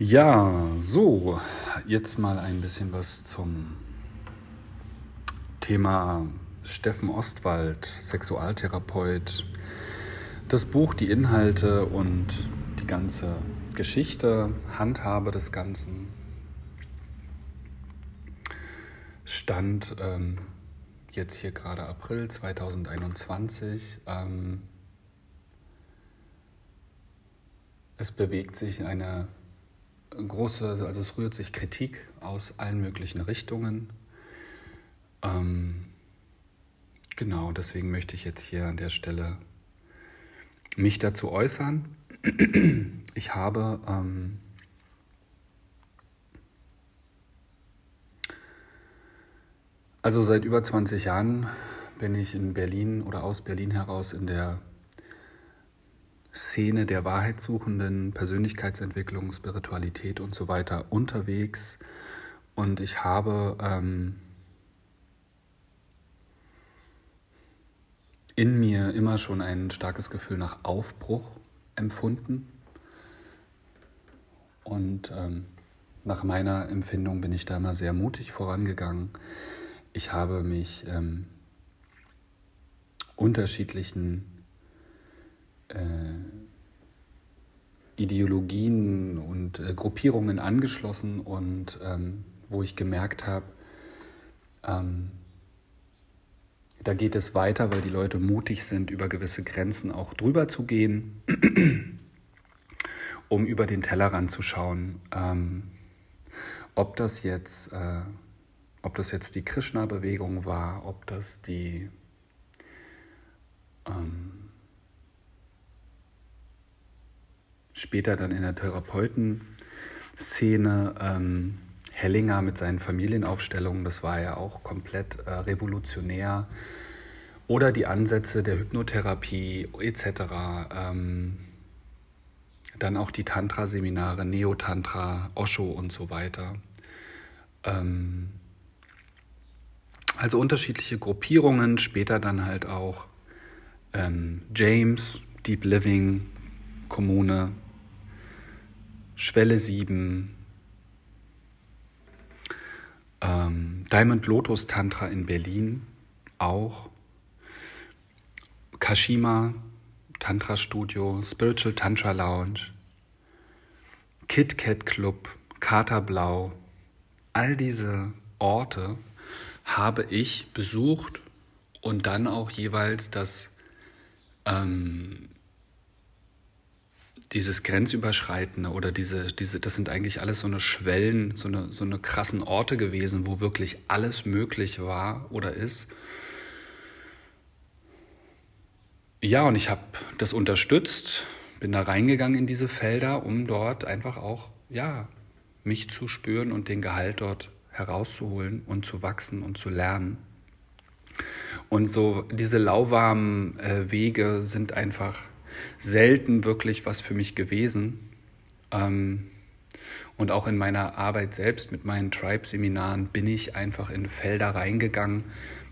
Ja, so, jetzt mal ein bisschen was zum Thema Steffen Ostwald, Sexualtherapeut. Das Buch, die Inhalte und die ganze Geschichte, Handhabe des Ganzen. Stand ähm, jetzt hier gerade April 2021. Ähm, es bewegt sich eine große, also es rührt sich Kritik aus allen möglichen Richtungen. Ähm, genau, deswegen möchte ich jetzt hier an der Stelle mich dazu äußern. Ich habe ähm, also seit über 20 Jahren bin ich in Berlin oder aus Berlin heraus in der Szene der Wahrheitssuchenden, Persönlichkeitsentwicklung, Spiritualität und so weiter unterwegs. Und ich habe ähm, in mir immer schon ein starkes Gefühl nach Aufbruch empfunden. Und ähm, nach meiner Empfindung bin ich da immer sehr mutig vorangegangen. Ich habe mich ähm, unterschiedlichen äh, Ideologien und äh, Gruppierungen angeschlossen und ähm, wo ich gemerkt habe, ähm, da geht es weiter, weil die Leute mutig sind, über gewisse Grenzen auch drüber zu gehen, um über den Tellerrand zu schauen. Ähm, ob das jetzt, äh, ob das jetzt die Krishna-Bewegung war, ob das die ähm, später dann in der Therapeutenszene. Ähm, Hellinger mit seinen Familienaufstellungen, das war ja auch komplett äh, revolutionär. Oder die Ansätze der Hypnotherapie etc. Ähm, dann auch die Tantra-Seminare, Neotantra, Osho und so weiter. Ähm, also unterschiedliche Gruppierungen, später dann halt auch ähm, James, Deep Living, Kommune, Schwelle 7, ähm, Diamond Lotus Tantra in Berlin auch, Kashima Tantra Studio, Spiritual Tantra Lounge, Kit Kat Club, Kater Blau, all diese Orte habe ich besucht und dann auch jeweils das ähm, dieses Grenzüberschreitende oder diese, diese, das sind eigentlich alles so eine Schwellen, so eine, so eine krassen Orte gewesen, wo wirklich alles möglich war oder ist. Ja, und ich habe das unterstützt, bin da reingegangen in diese Felder, um dort einfach auch, ja, mich zu spüren und den Gehalt dort herauszuholen und zu wachsen und zu lernen. Und so diese lauwarmen äh, Wege sind einfach selten wirklich was für mich gewesen. Ähm, und auch in meiner Arbeit selbst mit meinen Tribe-Seminaren bin ich einfach in Felder reingegangen,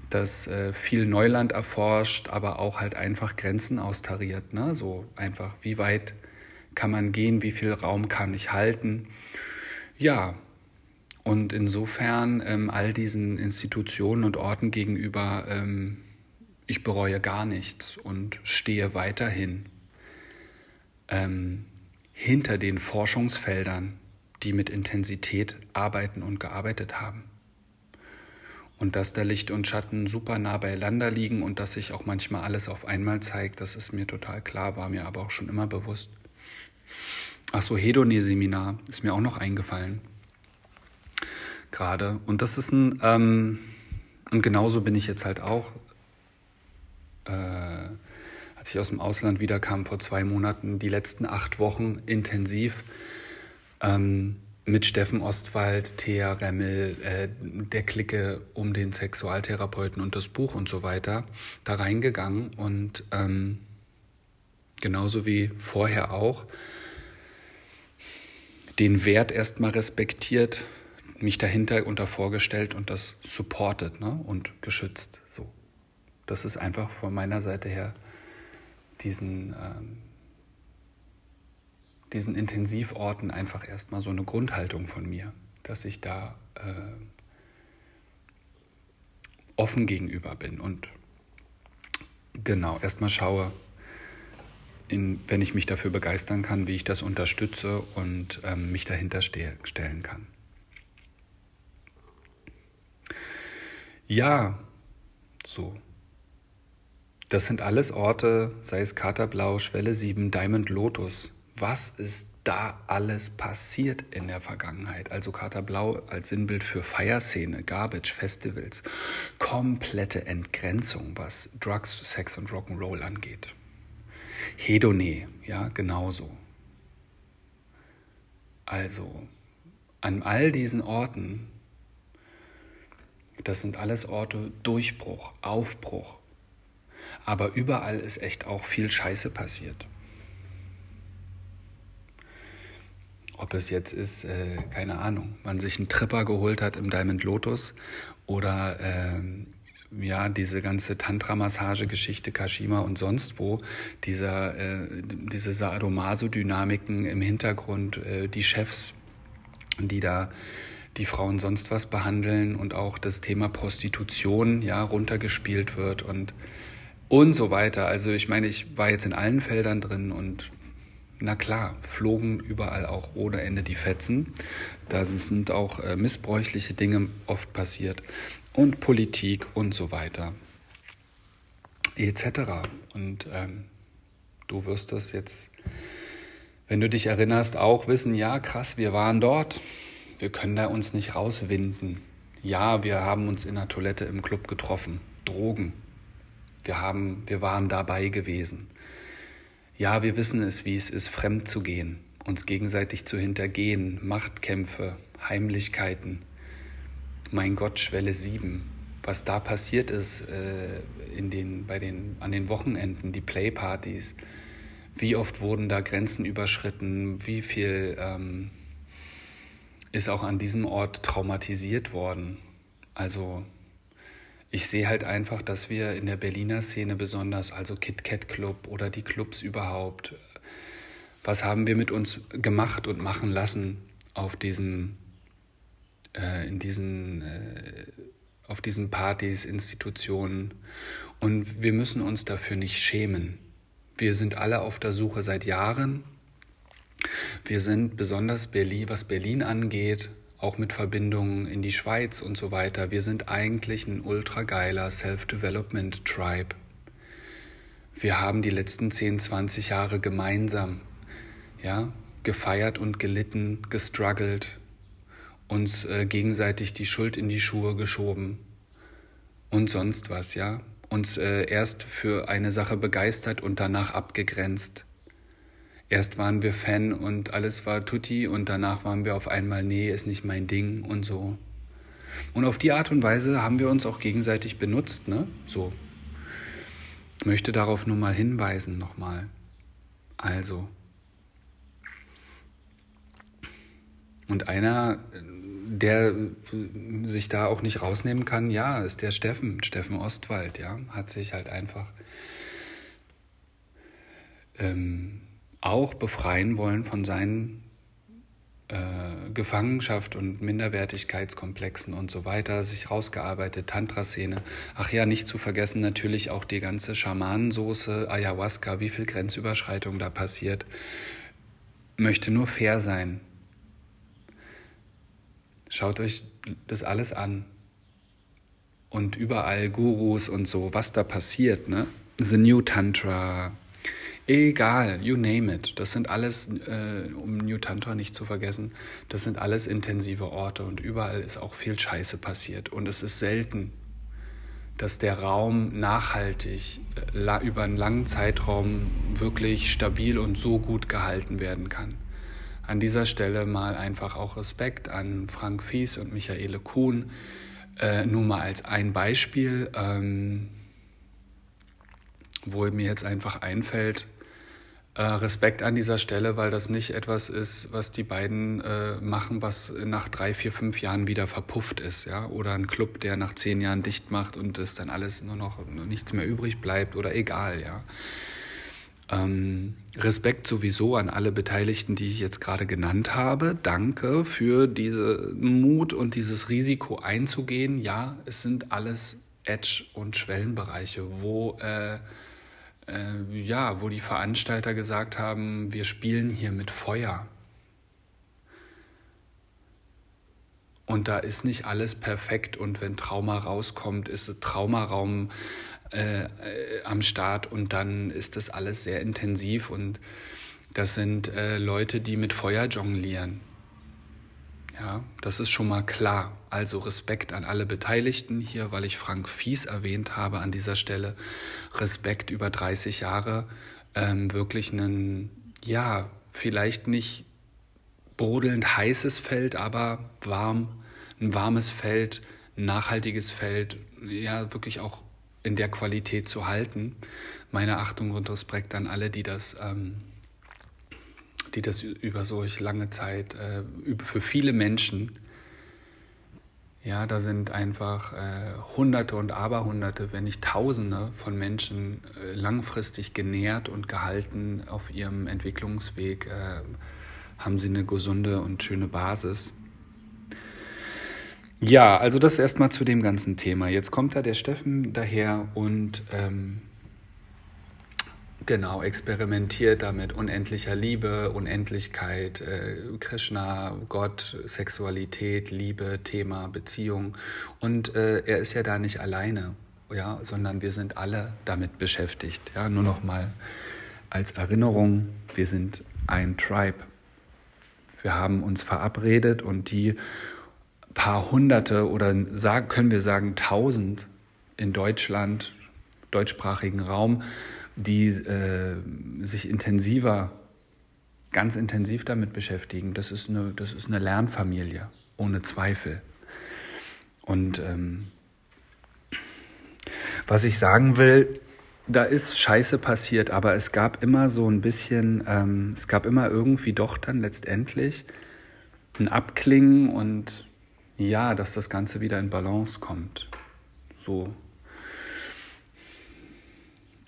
das äh, viel Neuland erforscht, aber auch halt einfach Grenzen austariert. Ne? So einfach, wie weit kann man gehen, wie viel Raum kann ich halten. Ja, und insofern ähm, all diesen Institutionen und Orten gegenüber, ähm, ich bereue gar nichts und stehe weiterhin ähm, hinter den Forschungsfeldern, die mit Intensität arbeiten und gearbeitet haben. Und dass da Licht und Schatten super nah beieinander liegen und dass sich auch manchmal alles auf einmal zeigt, das ist mir total klar, war mir aber auch schon immer bewusst. Ach so, Hedone-Seminar ist mir auch noch eingefallen. Gerade. Und das ist ein, ähm, und genauso bin ich jetzt halt auch. Äh, als ich aus dem Ausland wiederkam vor zwei Monaten, die letzten acht Wochen intensiv ähm, mit Steffen Ostwald, Thea Remmel, äh, der Clique um den Sexualtherapeuten und das Buch und so weiter da reingegangen und ähm, genauso wie vorher auch den Wert erstmal respektiert, mich dahinter und davor gestellt und das supportet ne, und geschützt. So. Das ist einfach von meiner Seite her diesen, ähm, diesen Intensivorten einfach erstmal so eine Grundhaltung von mir, dass ich da äh, offen gegenüber bin und genau erstmal schaue, in, wenn ich mich dafür begeistern kann, wie ich das unterstütze und ähm, mich dahinter ste stellen kann. Ja, so. Das sind alles Orte, sei es Katerblau, Schwelle 7, Diamond Lotus. Was ist da alles passiert in der Vergangenheit? Also Katerblau als Sinnbild für Feierszene, Garbage, Festivals, komplette Entgrenzung, was Drugs, Sex und Rock'n'Roll angeht. Hedone, ja, genauso. Also, an all diesen Orten, das sind alles Orte Durchbruch, Aufbruch. Aber überall ist echt auch viel Scheiße passiert. Ob es jetzt ist, äh, keine Ahnung, man sich einen Tripper geholt hat im Diamond Lotus oder äh, ja, diese ganze Tantra-Massage-Geschichte, Kashima und sonst wo, dieser, äh, diese Sadomaso-Dynamiken im Hintergrund, äh, die Chefs, die da die Frauen sonst was behandeln und auch das Thema Prostitution ja runtergespielt wird und und so weiter. Also ich meine, ich war jetzt in allen Feldern drin und na klar, flogen überall auch ohne Ende die Fetzen. Da sind auch äh, missbräuchliche Dinge oft passiert und Politik und so weiter etc. Und ähm, du wirst das jetzt, wenn du dich erinnerst, auch wissen, ja krass, wir waren dort, wir können da uns nicht rauswinden. Ja, wir haben uns in der Toilette im Club getroffen, Drogen. Wir, haben, wir waren dabei gewesen. Ja, wir wissen es, wie es ist, fremd zu gehen, uns gegenseitig zu hintergehen, Machtkämpfe, Heimlichkeiten, mein Gott, Schwelle 7, was da passiert ist äh, in den, bei den, an den Wochenenden, die Playpartys, wie oft wurden da Grenzen überschritten, wie viel ähm, ist auch an diesem Ort traumatisiert worden. Also ich sehe halt einfach, dass wir in der Berliner Szene besonders, also Kit Kat Club oder die Clubs überhaupt, was haben wir mit uns gemacht und machen lassen auf diesem äh, in diesen, äh, auf diesen Partys, Institutionen. Und wir müssen uns dafür nicht schämen. Wir sind alle auf der Suche seit Jahren. Wir sind besonders Berlin, was Berlin angeht, auch mit Verbindungen in die Schweiz und so weiter. Wir sind eigentlich ein ultra geiler Self-Development Tribe. Wir haben die letzten 10, 20 Jahre gemeinsam, ja, gefeiert und gelitten, gestruggelt, uns äh, gegenseitig die Schuld in die Schuhe geschoben und sonst was, ja. Uns äh, erst für eine Sache begeistert und danach abgegrenzt. Erst waren wir Fan und alles war tutti und danach waren wir auf einmal, nee, ist nicht mein Ding und so. Und auf die Art und Weise haben wir uns auch gegenseitig benutzt, ne? So. Ich möchte darauf nur mal hinweisen nochmal. Also. Und einer der sich da auch nicht rausnehmen kann, ja, ist der Steffen, Steffen Ostwald, ja, hat sich halt einfach ähm, auch befreien wollen von seinen äh, Gefangenschaft und Minderwertigkeitskomplexen und so weiter, sich rausgearbeitet, Tantra-Szene. Ach ja, nicht zu vergessen natürlich auch die ganze Schamanensoße, Ayahuasca, wie viel Grenzüberschreitung da passiert. Möchte nur fair sein. Schaut euch das alles an. Und überall Gurus und so, was da passiert, ne? The New Tantra, egal, you name it. Das sind alles, äh, um New Tantra nicht zu vergessen, das sind alles intensive Orte und überall ist auch viel Scheiße passiert. Und es ist selten, dass der Raum nachhaltig äh, über einen langen Zeitraum wirklich stabil und so gut gehalten werden kann. An dieser Stelle mal einfach auch Respekt an Frank Fies und Michaele Kuhn. Äh, nur mal als ein Beispiel, ähm, wo mir jetzt einfach einfällt, Respekt an dieser Stelle, weil das nicht etwas ist, was die beiden äh, machen, was nach drei, vier, fünf Jahren wieder verpufft ist, ja, oder ein Club, der nach zehn Jahren dicht macht und es dann alles nur noch nichts mehr übrig bleibt oder egal, ja. Ähm, Respekt sowieso an alle Beteiligten, die ich jetzt gerade genannt habe. Danke für diesen Mut und dieses Risiko einzugehen. Ja, es sind alles Edge- und Schwellenbereiche, wo, äh, äh, ja, wo die Veranstalter gesagt haben, wir spielen hier mit Feuer. Und da ist nicht alles perfekt und wenn Trauma rauskommt, ist Traumaraum äh, äh, am Start und dann ist das alles sehr intensiv und das sind äh, Leute, die mit Feuer jonglieren. Ja, das ist schon mal klar. Also Respekt an alle Beteiligten hier, weil ich Frank Fies erwähnt habe an dieser Stelle. Respekt über 30 Jahre. Ähm, wirklich ein, ja, vielleicht nicht brodelnd heißes Feld, aber warm, ein warmes Feld, nachhaltiges Feld, ja, wirklich auch in der Qualität zu halten. Meine Achtung und Respekt an alle, die das, ähm, die das über solch lange Zeit, äh, für viele Menschen, ja, da sind einfach äh, Hunderte und Aberhunderte, wenn nicht Tausende von Menschen äh, langfristig genährt und gehalten auf ihrem Entwicklungsweg, äh, haben sie eine gesunde und schöne Basis. Ja, also das erstmal zu dem ganzen Thema. Jetzt kommt da der Steffen daher und ähm, genau experimentiert damit unendlicher Liebe, Unendlichkeit, äh, Krishna, Gott, Sexualität, Liebe, Thema, Beziehung. Und äh, er ist ja da nicht alleine, ja, sondern wir sind alle damit beschäftigt. Ja, nur noch mal als Erinnerung: Wir sind ein Tribe. Wir haben uns verabredet und die paar Hunderte oder sagen, können wir sagen tausend in Deutschland, deutschsprachigen Raum, die äh, sich intensiver, ganz intensiv damit beschäftigen. Das ist eine, das ist eine Lernfamilie, ohne Zweifel. Und ähm, was ich sagen will, da ist Scheiße passiert, aber es gab immer so ein bisschen, ähm, es gab immer irgendwie doch dann letztendlich ein Abklingen und ja, dass das Ganze wieder in Balance kommt. So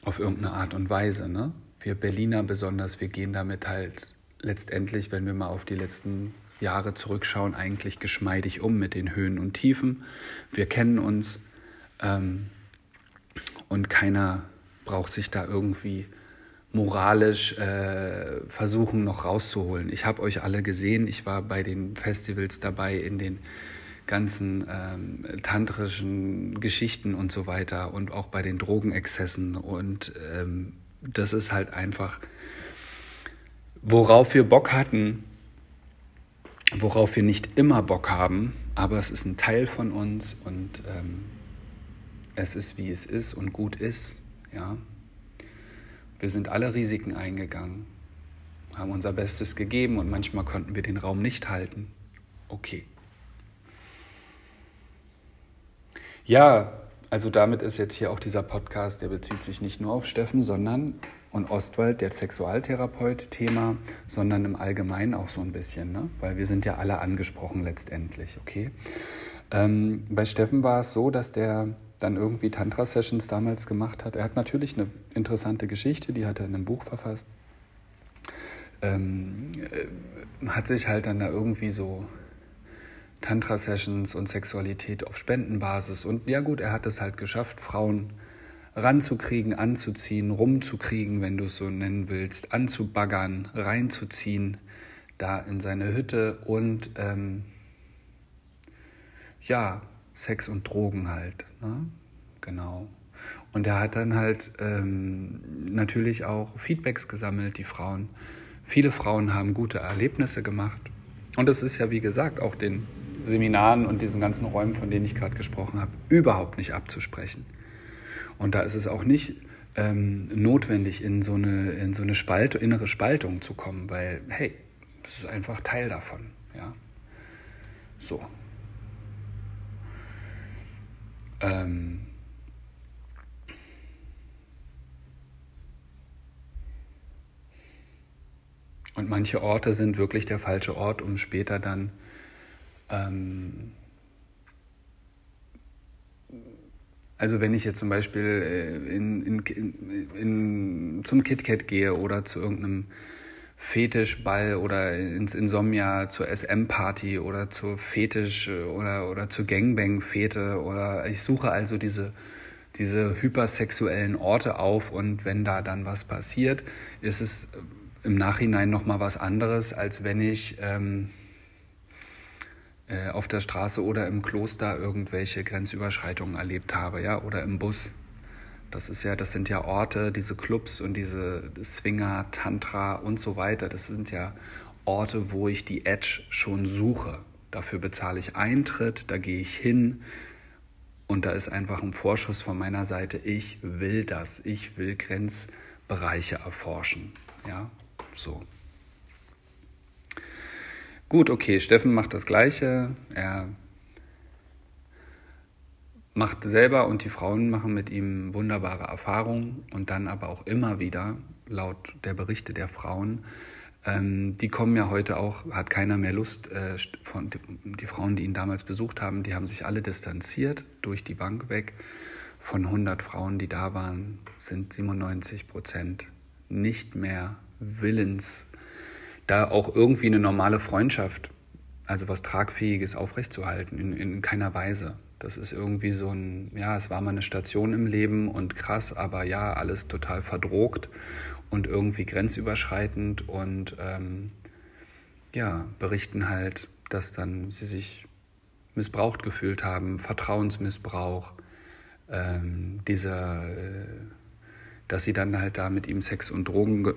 auf irgendeine Art und Weise. Ne? Wir Berliner besonders, wir gehen damit halt letztendlich, wenn wir mal auf die letzten Jahre zurückschauen, eigentlich geschmeidig um mit den Höhen und Tiefen. Wir kennen uns ähm, und keiner braucht sich da irgendwie moralisch äh, versuchen noch rauszuholen. Ich habe euch alle gesehen, ich war bei den Festivals dabei in den ganzen ähm, tantrischen Geschichten und so weiter und auch bei den Drogenexzessen. Und ähm, das ist halt einfach, worauf wir Bock hatten, worauf wir nicht immer Bock haben, aber es ist ein Teil von uns und ähm, es ist, wie es ist und gut ist. Ja. Wir sind alle Risiken eingegangen, haben unser Bestes gegeben und manchmal konnten wir den Raum nicht halten. Okay. Ja, also damit ist jetzt hier auch dieser Podcast, der bezieht sich nicht nur auf Steffen, sondern und Ostwald, der Sexualtherapeut, Thema, sondern im Allgemeinen auch so ein bisschen, ne? weil wir sind ja alle angesprochen letztendlich, okay? Ähm, bei Steffen war es so, dass der dann irgendwie Tantra-Sessions damals gemacht hat. Er hat natürlich eine interessante Geschichte, die hat er in einem Buch verfasst. Ähm, äh, hat sich halt dann da irgendwie so Tantra-Sessions und Sexualität auf Spendenbasis. Und ja gut, er hat es halt geschafft, Frauen ranzukriegen, anzuziehen, rumzukriegen, wenn du es so nennen willst, anzubaggern, reinzuziehen, da in seine Hütte und ähm, ja, Sex und Drogen halt. Ne? Genau. Und er hat dann halt ähm, natürlich auch Feedbacks gesammelt, die Frauen. Viele Frauen haben gute Erlebnisse gemacht. Und es ist ja, wie gesagt, auch den Seminaren und diesen ganzen Räumen, von denen ich gerade gesprochen habe, überhaupt nicht abzusprechen. Und da ist es auch nicht ähm, notwendig, in so eine, in so eine Spalt, innere Spaltung zu kommen, weil, hey, das ist einfach Teil davon. Ja? So. Ähm, und manche Orte sind wirklich der falsche Ort, um später dann ähm, Also wenn ich jetzt zum Beispiel äh, in, in, in, in, zum KitKat gehe oder zu irgendeinem Fetischball oder ins Insomnia zur SM-Party oder zur Fetisch äh, oder, oder zur Gangbang-Fete oder ich suche also diese, diese hypersexuellen Orte auf und wenn da dann was passiert, ist es im Nachhinein nochmal was anderes, als wenn ich ähm, äh, auf der Straße oder im Kloster irgendwelche Grenzüberschreitungen erlebt habe, ja, oder im Bus. Das ist ja, das sind ja Orte, diese Clubs und diese Swinger, Tantra und so weiter. Das sind ja Orte, wo ich die Edge schon suche. Dafür bezahle ich Eintritt, da gehe ich hin und da ist einfach ein Vorschuss von meiner Seite. Ich will das. Ich will Grenzbereiche erforschen. Ja, so. Gut, okay, Steffen macht das Gleiche. Er macht selber und die Frauen machen mit ihm wunderbare Erfahrungen und dann aber auch immer wieder, laut der Berichte der Frauen, ähm, die kommen ja heute auch, hat keiner mehr Lust, äh, von, die, die Frauen, die ihn damals besucht haben, die haben sich alle distanziert durch die Bank weg. Von 100 Frauen, die da waren, sind 97 Prozent nicht mehr willens, da auch irgendwie eine normale Freundschaft, also was Tragfähiges aufrechtzuerhalten, in, in keiner Weise. Das ist irgendwie so ein, ja, es war mal eine Station im Leben und krass, aber ja, alles total verdrogt und irgendwie grenzüberschreitend und ähm, ja, berichten halt, dass dann sie sich missbraucht gefühlt haben, Vertrauensmissbrauch, ähm, dieser, äh, dass sie dann halt da mit ihm Sex und Drogen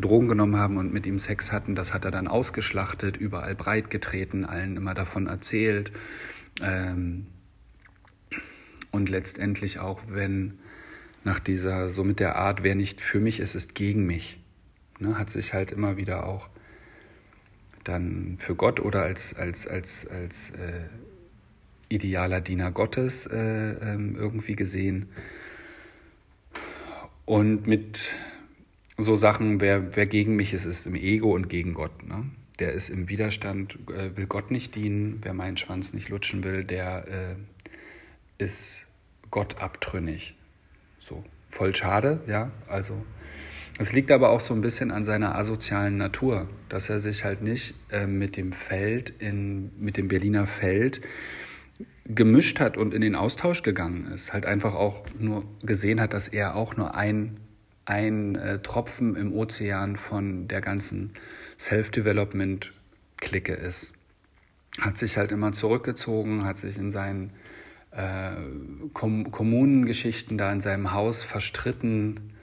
Drogen genommen haben und mit ihm Sex hatten, das hat er dann ausgeschlachtet, überall breit getreten, allen immer davon erzählt. Ähm, und letztendlich auch, wenn nach dieser, so mit der Art, wer nicht für mich ist, ist gegen mich, ne, hat sich halt immer wieder auch dann für Gott oder als, als, als, als äh, idealer Diener Gottes äh, ähm, irgendwie gesehen. Und mit so Sachen, wer, wer gegen mich ist, ist im Ego und gegen Gott. Ne? Der ist im Widerstand, äh, will Gott nicht dienen. Wer meinen Schwanz nicht lutschen will, der äh, ist Gott abtrünnig. So, voll schade, ja. Also, es liegt aber auch so ein bisschen an seiner asozialen Natur, dass er sich halt nicht äh, mit dem Feld, in, mit dem Berliner Feld gemischt hat und in den Austausch gegangen ist. Halt einfach auch nur gesehen hat, dass er auch nur ein ein äh, Tropfen im Ozean von der ganzen Self-Development-Clique ist. Hat sich halt immer zurückgezogen, hat sich in seinen äh, Kom Kommunengeschichten da in seinem Haus verstritten.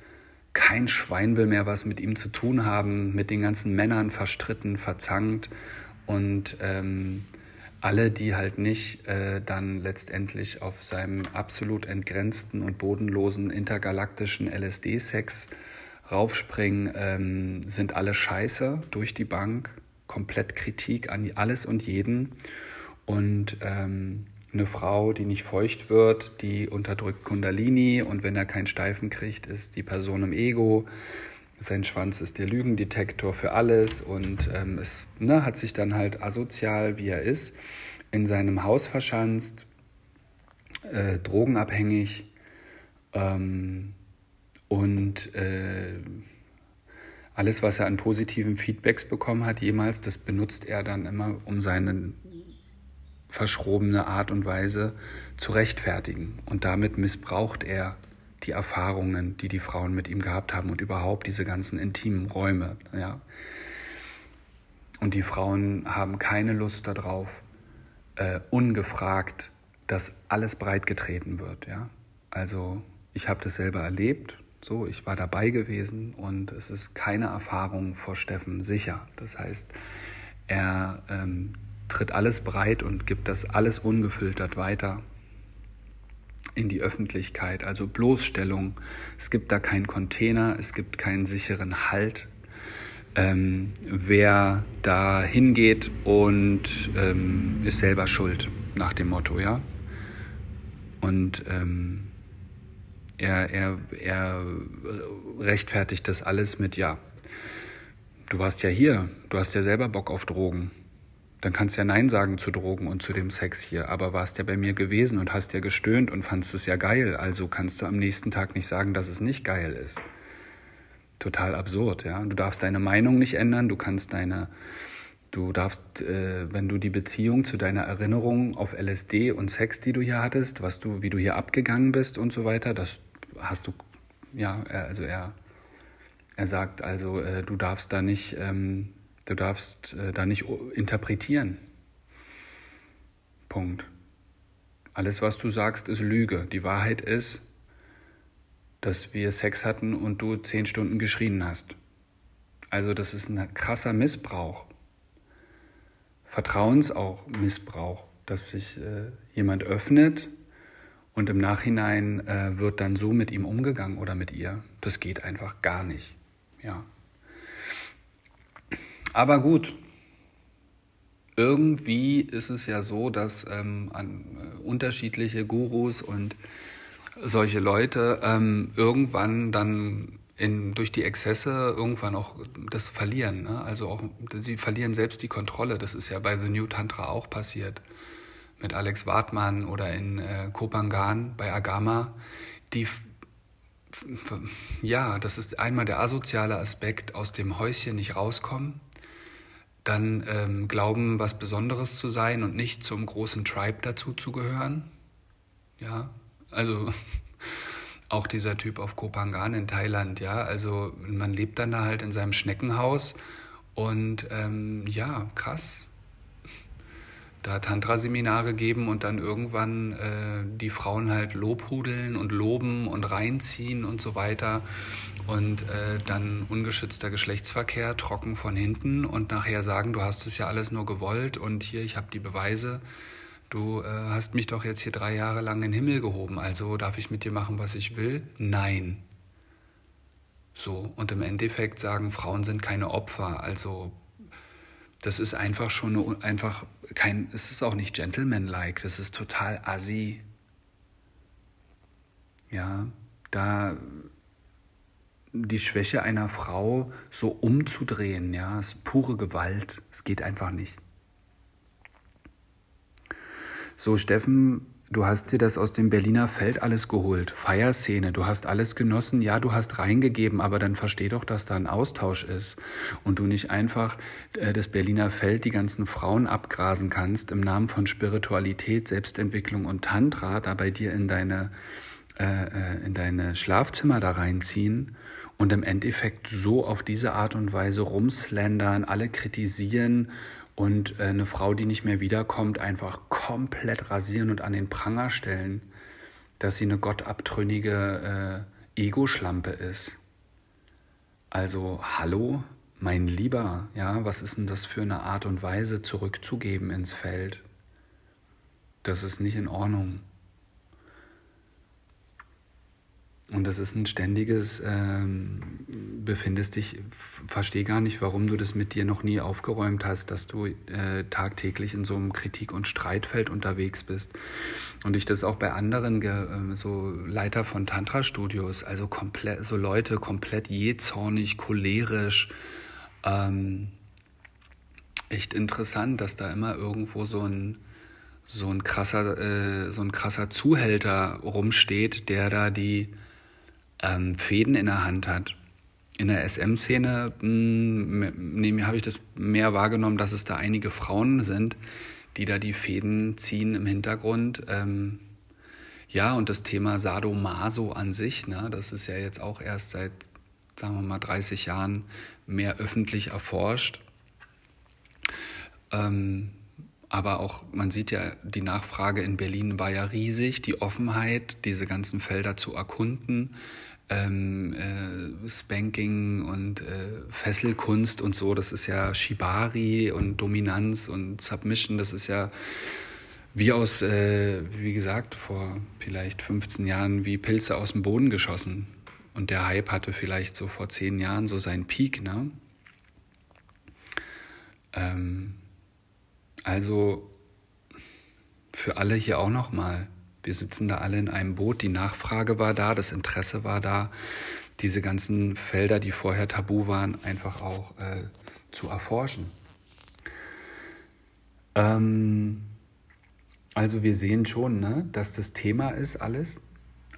Kein Schwein will mehr was mit ihm zu tun haben, mit den ganzen Männern verstritten, verzankt und ähm, alle, die halt nicht äh, dann letztendlich auf seinem absolut entgrenzten und bodenlosen intergalaktischen LSD-Sex raufspringen, ähm, sind alle scheiße durch die Bank. Komplett Kritik an alles und jeden. Und ähm, eine Frau, die nicht feucht wird, die unterdrückt Kundalini und wenn er keinen Steifen kriegt, ist die Person im Ego. Sein Schwanz ist der Lügendetektor für alles und ähm, es ne, hat sich dann halt asozial, wie er ist, in seinem Haus verschanzt, äh, drogenabhängig ähm, und äh, alles, was er an positiven Feedbacks bekommen hat, jemals, das benutzt er dann immer, um seine verschrobene Art und Weise zu rechtfertigen. Und damit missbraucht er die Erfahrungen, die die Frauen mit ihm gehabt haben und überhaupt diese ganzen intimen Räume. Ja. Und die Frauen haben keine Lust darauf, äh, ungefragt, dass alles breitgetreten wird. Ja. Also ich habe das selber erlebt, so ich war dabei gewesen und es ist keine Erfahrung vor Steffen sicher. Das heißt, er ähm, tritt alles breit und gibt das alles ungefiltert weiter in die Öffentlichkeit, also Bloßstellung. Es gibt da keinen Container, es gibt keinen sicheren Halt. Ähm, wer da hingeht und ähm, ist selber schuld, nach dem Motto, ja. Und ähm, er, er, er rechtfertigt das alles mit, ja, du warst ja hier, du hast ja selber Bock auf Drogen Dann kannst du ja Nein sagen zu Drogen und zu dem Sex hier, aber warst ja bei mir gewesen und hast ja gestöhnt und fandst es ja geil, also kannst du am nächsten Tag nicht sagen, dass es nicht geil ist. Total absurd, ja. Du darfst deine Meinung nicht ändern, du kannst deine, du darfst, äh, wenn du die Beziehung zu deiner Erinnerung auf LSD und Sex, die du hier hattest, was du, wie du hier abgegangen bist und so weiter, das hast du, ja, also er, er sagt also, äh, du darfst da nicht, ähm, du darfst äh, da nicht interpretieren. Punkt. Alles, was du sagst, ist Lüge. Die Wahrheit ist, dass wir Sex hatten und du zehn Stunden geschrien hast. Also das ist ein krasser Missbrauch. Vertrauens auch Missbrauch, dass sich äh, jemand öffnet und im Nachhinein äh, wird dann so mit ihm umgegangen oder mit ihr. Das geht einfach gar nicht. Ja. Aber gut, irgendwie ist es ja so, dass ähm, an, äh, unterschiedliche Gurus und solche Leute ähm, irgendwann dann in, durch die Exzesse irgendwann auch das verlieren. Ne? Also auch, sie verlieren selbst die Kontrolle. Das ist ja bei The New Tantra auch passiert. Mit Alex Wartmann oder in äh, Kopangan bei Agama. Die, ja, das ist einmal der asoziale Aspekt, aus dem Häuschen nicht rauskommen dann ähm, glauben, was Besonderes zu sein und nicht zum großen Tribe dazu zu gehören. Ja, also auch dieser Typ auf Kopangan in Thailand, ja, also man lebt dann da halt in seinem Schneckenhaus und ähm, ja, krass. Da Tantra-Seminare geben und dann irgendwann äh, die Frauen halt lobhudeln und loben und reinziehen und so weiter und äh, dann ungeschützter Geschlechtsverkehr, trocken von hinten und nachher sagen, du hast es ja alles nur gewollt und hier, ich habe die Beweise, du äh, hast mich doch jetzt hier drei Jahre lang in den Himmel gehoben, also darf ich mit dir machen, was ich will? Nein. So, und im Endeffekt sagen, Frauen sind keine Opfer, also das ist einfach schon eine, einfach kein, es ist auch nicht gentlemanlike, das ist total assi. Ja, da die Schwäche einer Frau so umzudrehen, ja, ist pure Gewalt. Es geht einfach nicht. So, Steffen, du hast dir das aus dem Berliner Feld alles geholt. Feierszene, du hast alles genossen, ja, du hast reingegeben, aber dann versteh doch, dass da ein Austausch ist und du nicht einfach äh, das Berliner Feld die ganzen Frauen abgrasen kannst im Namen von Spiritualität, Selbstentwicklung und Tantra, da bei dir in deine, äh, äh in deine Schlafzimmer da reinziehen und im Endeffekt so auf diese Art und Weise rumslendern, alle kritisieren und äh, eine Frau, die nicht mehr wiederkommt, einfach komplett rasieren und an den Pranger stellen, dass sie eine gottabtrünnige äh, Ego-Schlampe ist. Also, hallo, mein Lieber, ja, was ist denn das für eine Art und Weise, zurückzugeben ins Feld? Das ist nicht in Ordnung. Und das ist ein ständiges, ähm, befindest dich, verstehe gar nicht, warum du das mit dir noch nie aufgeräumt hast, dass du äh, tagtäglich in so einem Kritik- und Streitfeld unterwegs bist. Und ich das auch bei anderen, äh, so Leiter von Tantra-Studios, also komplett, so Leute komplett jähzornig, cholerisch, ähm, echt interessant, dass da immer irgendwo so ein, so ein krasser, äh, so ein krasser Zuhälter rumsteht, der da die, ähm, Fäden in der Hand hat. In der SM-Szene hm, habe ich das mehr wahrgenommen, dass es da einige Frauen sind, die da die Fäden ziehen im Hintergrund. Ähm, ja, und das Thema Sadomaso an sich, ne, das ist ja jetzt auch erst seit, sagen wir mal, 30 Jahren mehr öffentlich erforscht. Ähm, aber auch, man sieht ja, die Nachfrage in Berlin war ja riesig, die Offenheit, diese ganzen Felder zu erkunden ähm, äh, Spanking und äh, Fesselkunst und so, das ist ja Shibari und Dominanz und Submission, das ist ja wie aus, äh, wie gesagt, vor vielleicht 15 Jahren wie Pilze aus dem Boden geschossen. Und der Hype hatte vielleicht so vor zehn Jahren so seinen Peak, ne? Ähm, also für alle hier auch nochmal wir sitzen da alle in einem Boot, die Nachfrage war da, das Interesse war da, diese ganzen Felder, die vorher tabu waren, einfach auch äh, zu erforschen. Ähm, also wir sehen schon, ne, dass das Thema ist alles.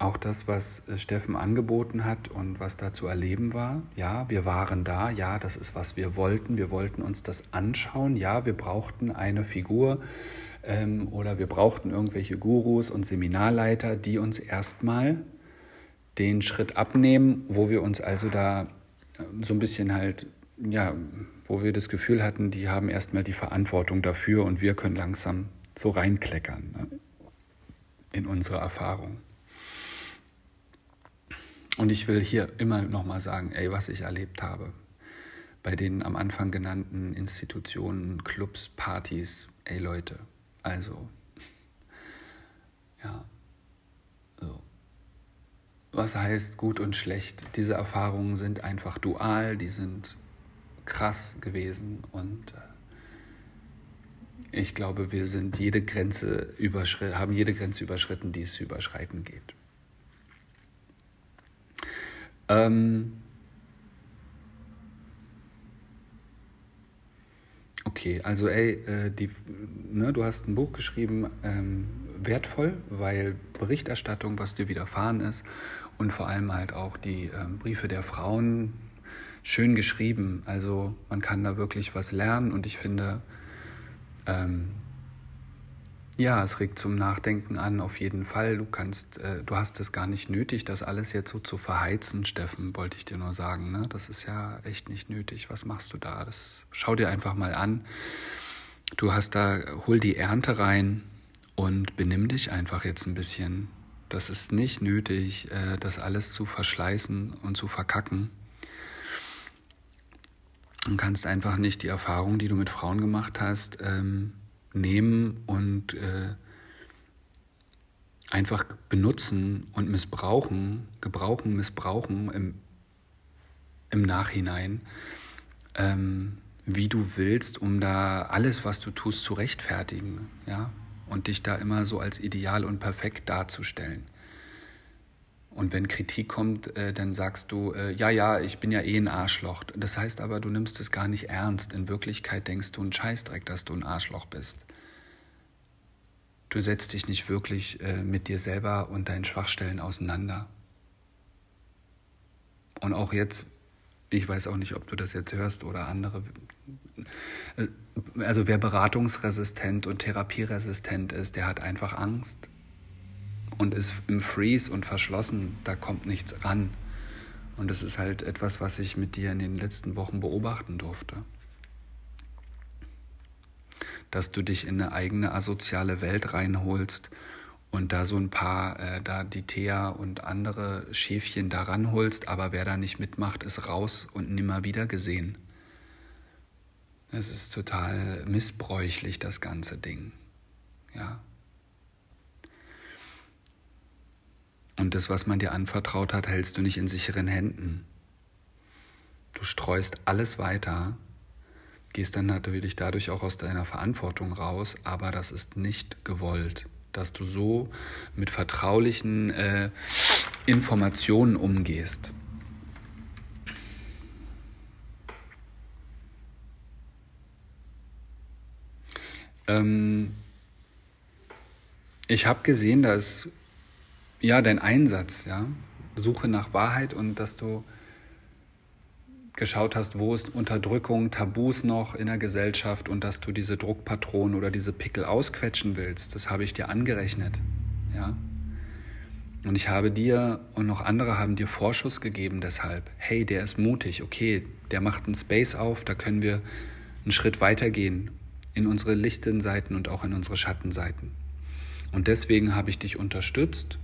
Auch das, was äh, Steffen angeboten hat und was da zu erleben war. Ja, wir waren da. Ja, das ist, was wir wollten. Wir wollten uns das anschauen. Ja, wir brauchten eine Figur ähm, oder wir brauchten irgendwelche Gurus und Seminarleiter, die uns erstmal den Schritt abnehmen, wo wir uns also da äh, so ein bisschen halt, ja, wo wir das Gefühl hatten, die haben erstmal die Verantwortung dafür und wir können langsam so reinkleckern ne, in unsere Erfahrung. Und ich will hier immer nochmal sagen, ey, was ich erlebt habe bei den am Anfang genannten Institutionen, Clubs, Partys, ey Leute, also, ja, so. Was heißt gut und schlecht? Diese Erfahrungen sind einfach dual, die sind krass gewesen und äh, ich glaube, wir sind jede Grenze haben jede Grenze überschritten, die es zu überschreiten geht. Ähm okay, also ey, äh, die, ne, du hast ein Buch geschrieben, ähm, wertvoll, weil Berichterstattung, was dir widerfahren ist und vor allem halt auch die ähm, Briefe der Frauen schön geschrieben. Also man kann da wirklich was lernen und ich finde, ähm, ja, es regt zum Nachdenken an, auf jeden Fall. Du kannst, äh, du hast es gar nicht nötig, das alles jetzt so zu verheizen, Steffen, wollte ich dir nur sagen. Ne? Das ist ja echt nicht nötig. Was machst du da? Das schau dir einfach mal an. Du hast da, hol die Ernte rein und benimm dich einfach jetzt ein bisschen. Das ist nicht nötig, äh, das alles zu verschleißen und zu verkacken. Du kannst einfach nicht die Erfahrung, die du mit Frauen gemacht hast, ähm, nehmen und äh, einfach benutzen und missbrauchen, gebrauchen, missbrauchen im, im Nachhinein, ähm, wie du willst, um da alles, was du tust, zu rechtfertigen, ja, und dich da immer so als ideal und perfekt darzustellen. Und wenn Kritik kommt, äh, dann sagst du, äh, ja, ja, ich bin ja eh ein Arschloch. Das heißt aber, du nimmst es gar nicht ernst. In Wirklichkeit denkst du ein Scheißdreck, dass du ein Arschloch bist. Du setzt dich nicht wirklich äh, mit dir selber und deinen Schwachstellen auseinander. Und auch jetzt, ich weiß auch nicht, ob du das jetzt hörst oder andere. Also wer beratungsresistent und therapieresistent ist, der hat einfach Angst und ist im Freeze und verschlossen, da kommt nichts ran. Und das ist halt etwas, was ich mit dir in den letzten Wochen beobachten durfte. Dass du dich in eine eigene asoziale Welt reinholst und da so ein paar, äh, da die Thea und andere Schäfchen da ranholst, aber wer da nicht mitmacht, ist raus und nimmer wieder gesehen. Es ist total missbräuchlich, das ganze Ding. Ja. Und das, was man dir anvertraut hat, hältst du nicht in sicheren Händen. Du streust alles weiter, gehst dann natürlich dadurch auch aus deiner Verantwortung raus, aber das ist nicht gewollt, dass du so mit vertraulichen äh, Informationen umgehst. Ähm, ich habe gesehen, dass ja, dein Einsatz, ja, Suche nach Wahrheit und dass du geschaut hast, wo ist Unterdrückung, Tabus noch in der Gesellschaft und dass du diese Druckpatronen oder diese Pickel ausquetschen willst, das habe ich dir angerechnet, ja. Und ich habe dir und noch andere haben dir Vorschuss gegeben deshalb. Hey, der ist mutig, okay, der macht einen Space auf, da können wir einen Schritt weitergehen in unsere lichten Seiten und auch in unsere Schattenseiten. Und deswegen habe ich dich unterstützt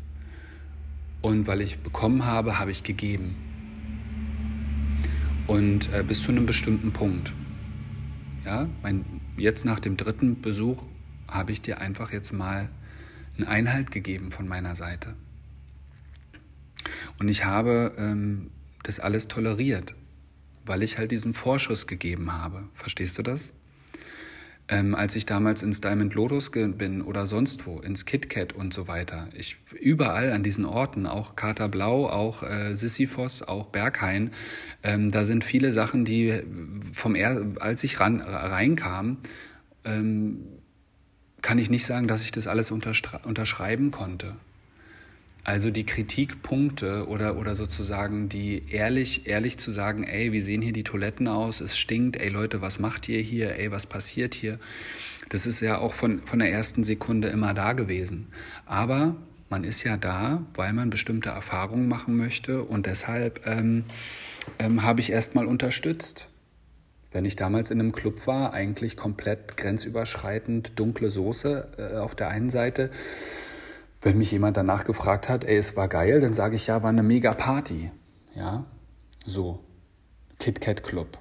und weil ich bekommen habe, habe ich gegeben. Und äh, bis zu einem bestimmten Punkt. Ja, mein, jetzt nach dem dritten Besuch habe ich dir einfach jetzt mal einen Einhalt gegeben von meiner Seite. Und ich habe ähm, das alles toleriert, weil ich halt diesen Vorschuss gegeben habe. Verstehst du das? Ähm, als ich damals ins Diamond Lotus bin oder sonst wo, ins KitKat und so weiter. Ich überall an diesen Orten, auch Kater Blau, auch äh, Sisyphos, auch Berghain, ähm, da sind viele Sachen, die vom er als ich ran, reinkam, ähm, kann ich nicht sagen, dass ich das alles unterschreiben konnte. Also die Kritikpunkte oder, oder sozusagen die ehrlich, ehrlich zu sagen, ey, wie sehen hier die Toiletten aus? Es stinkt, ey Leute, was macht ihr hier? Ey, was passiert hier? Das ist ja auch von, von der ersten Sekunde immer da gewesen. Aber man ist ja da, weil man bestimmte Erfahrungen machen möchte und deshalb ähm, ähm, habe ich erstmal unterstützt. Wenn ich damals in einem Club war, eigentlich komplett grenzüberschreitend dunkle Soße äh, auf der einen Seite, wenn mich jemand danach gefragt hat, ey, es war geil, dann sage ich ja, war eine mega Party. Ja, so. Kit Kat Club.